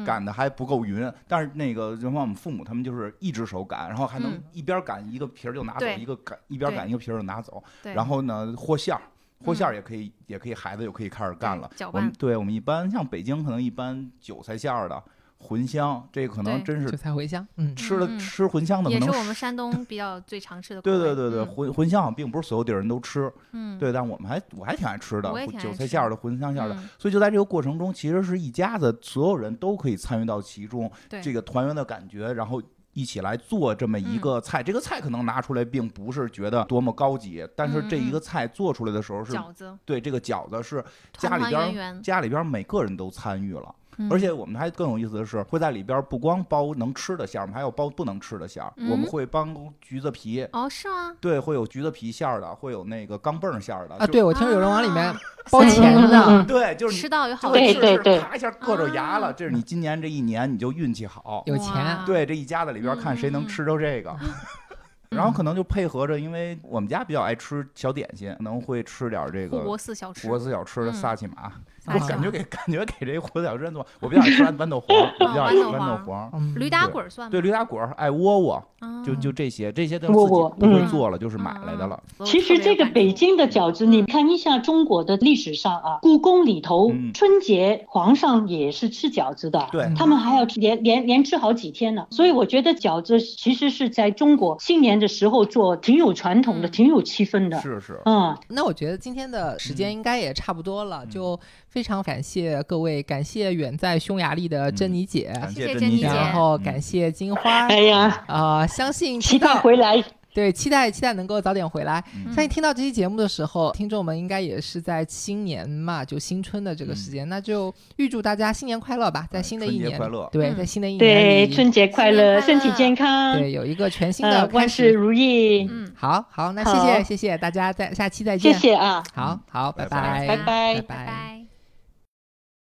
擀的还不够匀，但是那个就像我们父母他们就是一只手擀，然后还能。一边擀一个皮儿就拿走，一个擀一边擀一个皮儿就拿走。然后呢，和馅儿，和馅儿也可以，也可以，孩子就可以开始干了。我们对我们一般像北京可能一般韭菜馅儿的。茴香，这可能真是韭菜茴香，嗯，吃了吃茴香的，也是我们山东比较最常吃的。对对对对，茴茴香并不是所有地儿人都吃，嗯，对，但我们还我还挺爱吃的，韭菜馅儿的、茴香馅儿的，所以就在这个过程中，其实是一家子所有人都可以参与到其中，这个团圆的感觉，然后一起来做这么一个菜。这个菜可能拿出来并不是觉得多么高级，但是这一个菜做出来的时候是饺子，对，这个饺子是家里边家里边每个人都参与了。而且我们还更有意思的是，会在里边不光包能吃的馅儿，我们还有包不能吃的馅儿。我们会帮橘子皮。哦，是吗？对，会有橘子皮馅儿的，会有那个钢镚馅儿的啊。对，我听说有人往里面包钱的，对，就是吃到有好对对对，啪一下硌着牙了，这是你今年这一年你就运气好，有钱。对，这一家子里边看谁能吃着这个，然后可能就配合着，因为我们家比较爱吃小点心，可能会吃点这个护国寺小吃，护国寺小吃的萨琪玛。我感觉给感觉给这火小镇做，我比较爱吃豌豆黄，我比较爱吃豌豆黄，驴打滚算吗？对，驴打滚爱窝窝，就就这些，这些都自己不会做了，就是买来的了。其实这个北京的饺子，你看一下中国的历史上啊，故宫里头春节皇上也是吃饺子的，对，他们还要连连连吃好几天呢。所以我觉得饺子其实是在中国新年的。时候做，挺有传统的，嗯挺有气氛的。是是，嗯，那我觉得今天的时间应该也差不多了，嗯就非常感谢各位，感谢远在匈牙利的珍妮姐，谢谢珍妮姐，然后感谢金花，哎呀，啊，相信期待回来，对，期待期待能够早点回来。相信听到这期节目的时候，听众们应该也是在新年嘛，就新春的这个时间，那就预祝大家新年快乐吧，在新的一年，快乐，对，在新的一年，对，春节快乐，身体健康，对，有一个全新的，万事如意，嗯，好好，那谢谢谢谢大家，再下期再见，谢谢啊，好好，拜。拜，拜拜，拜拜。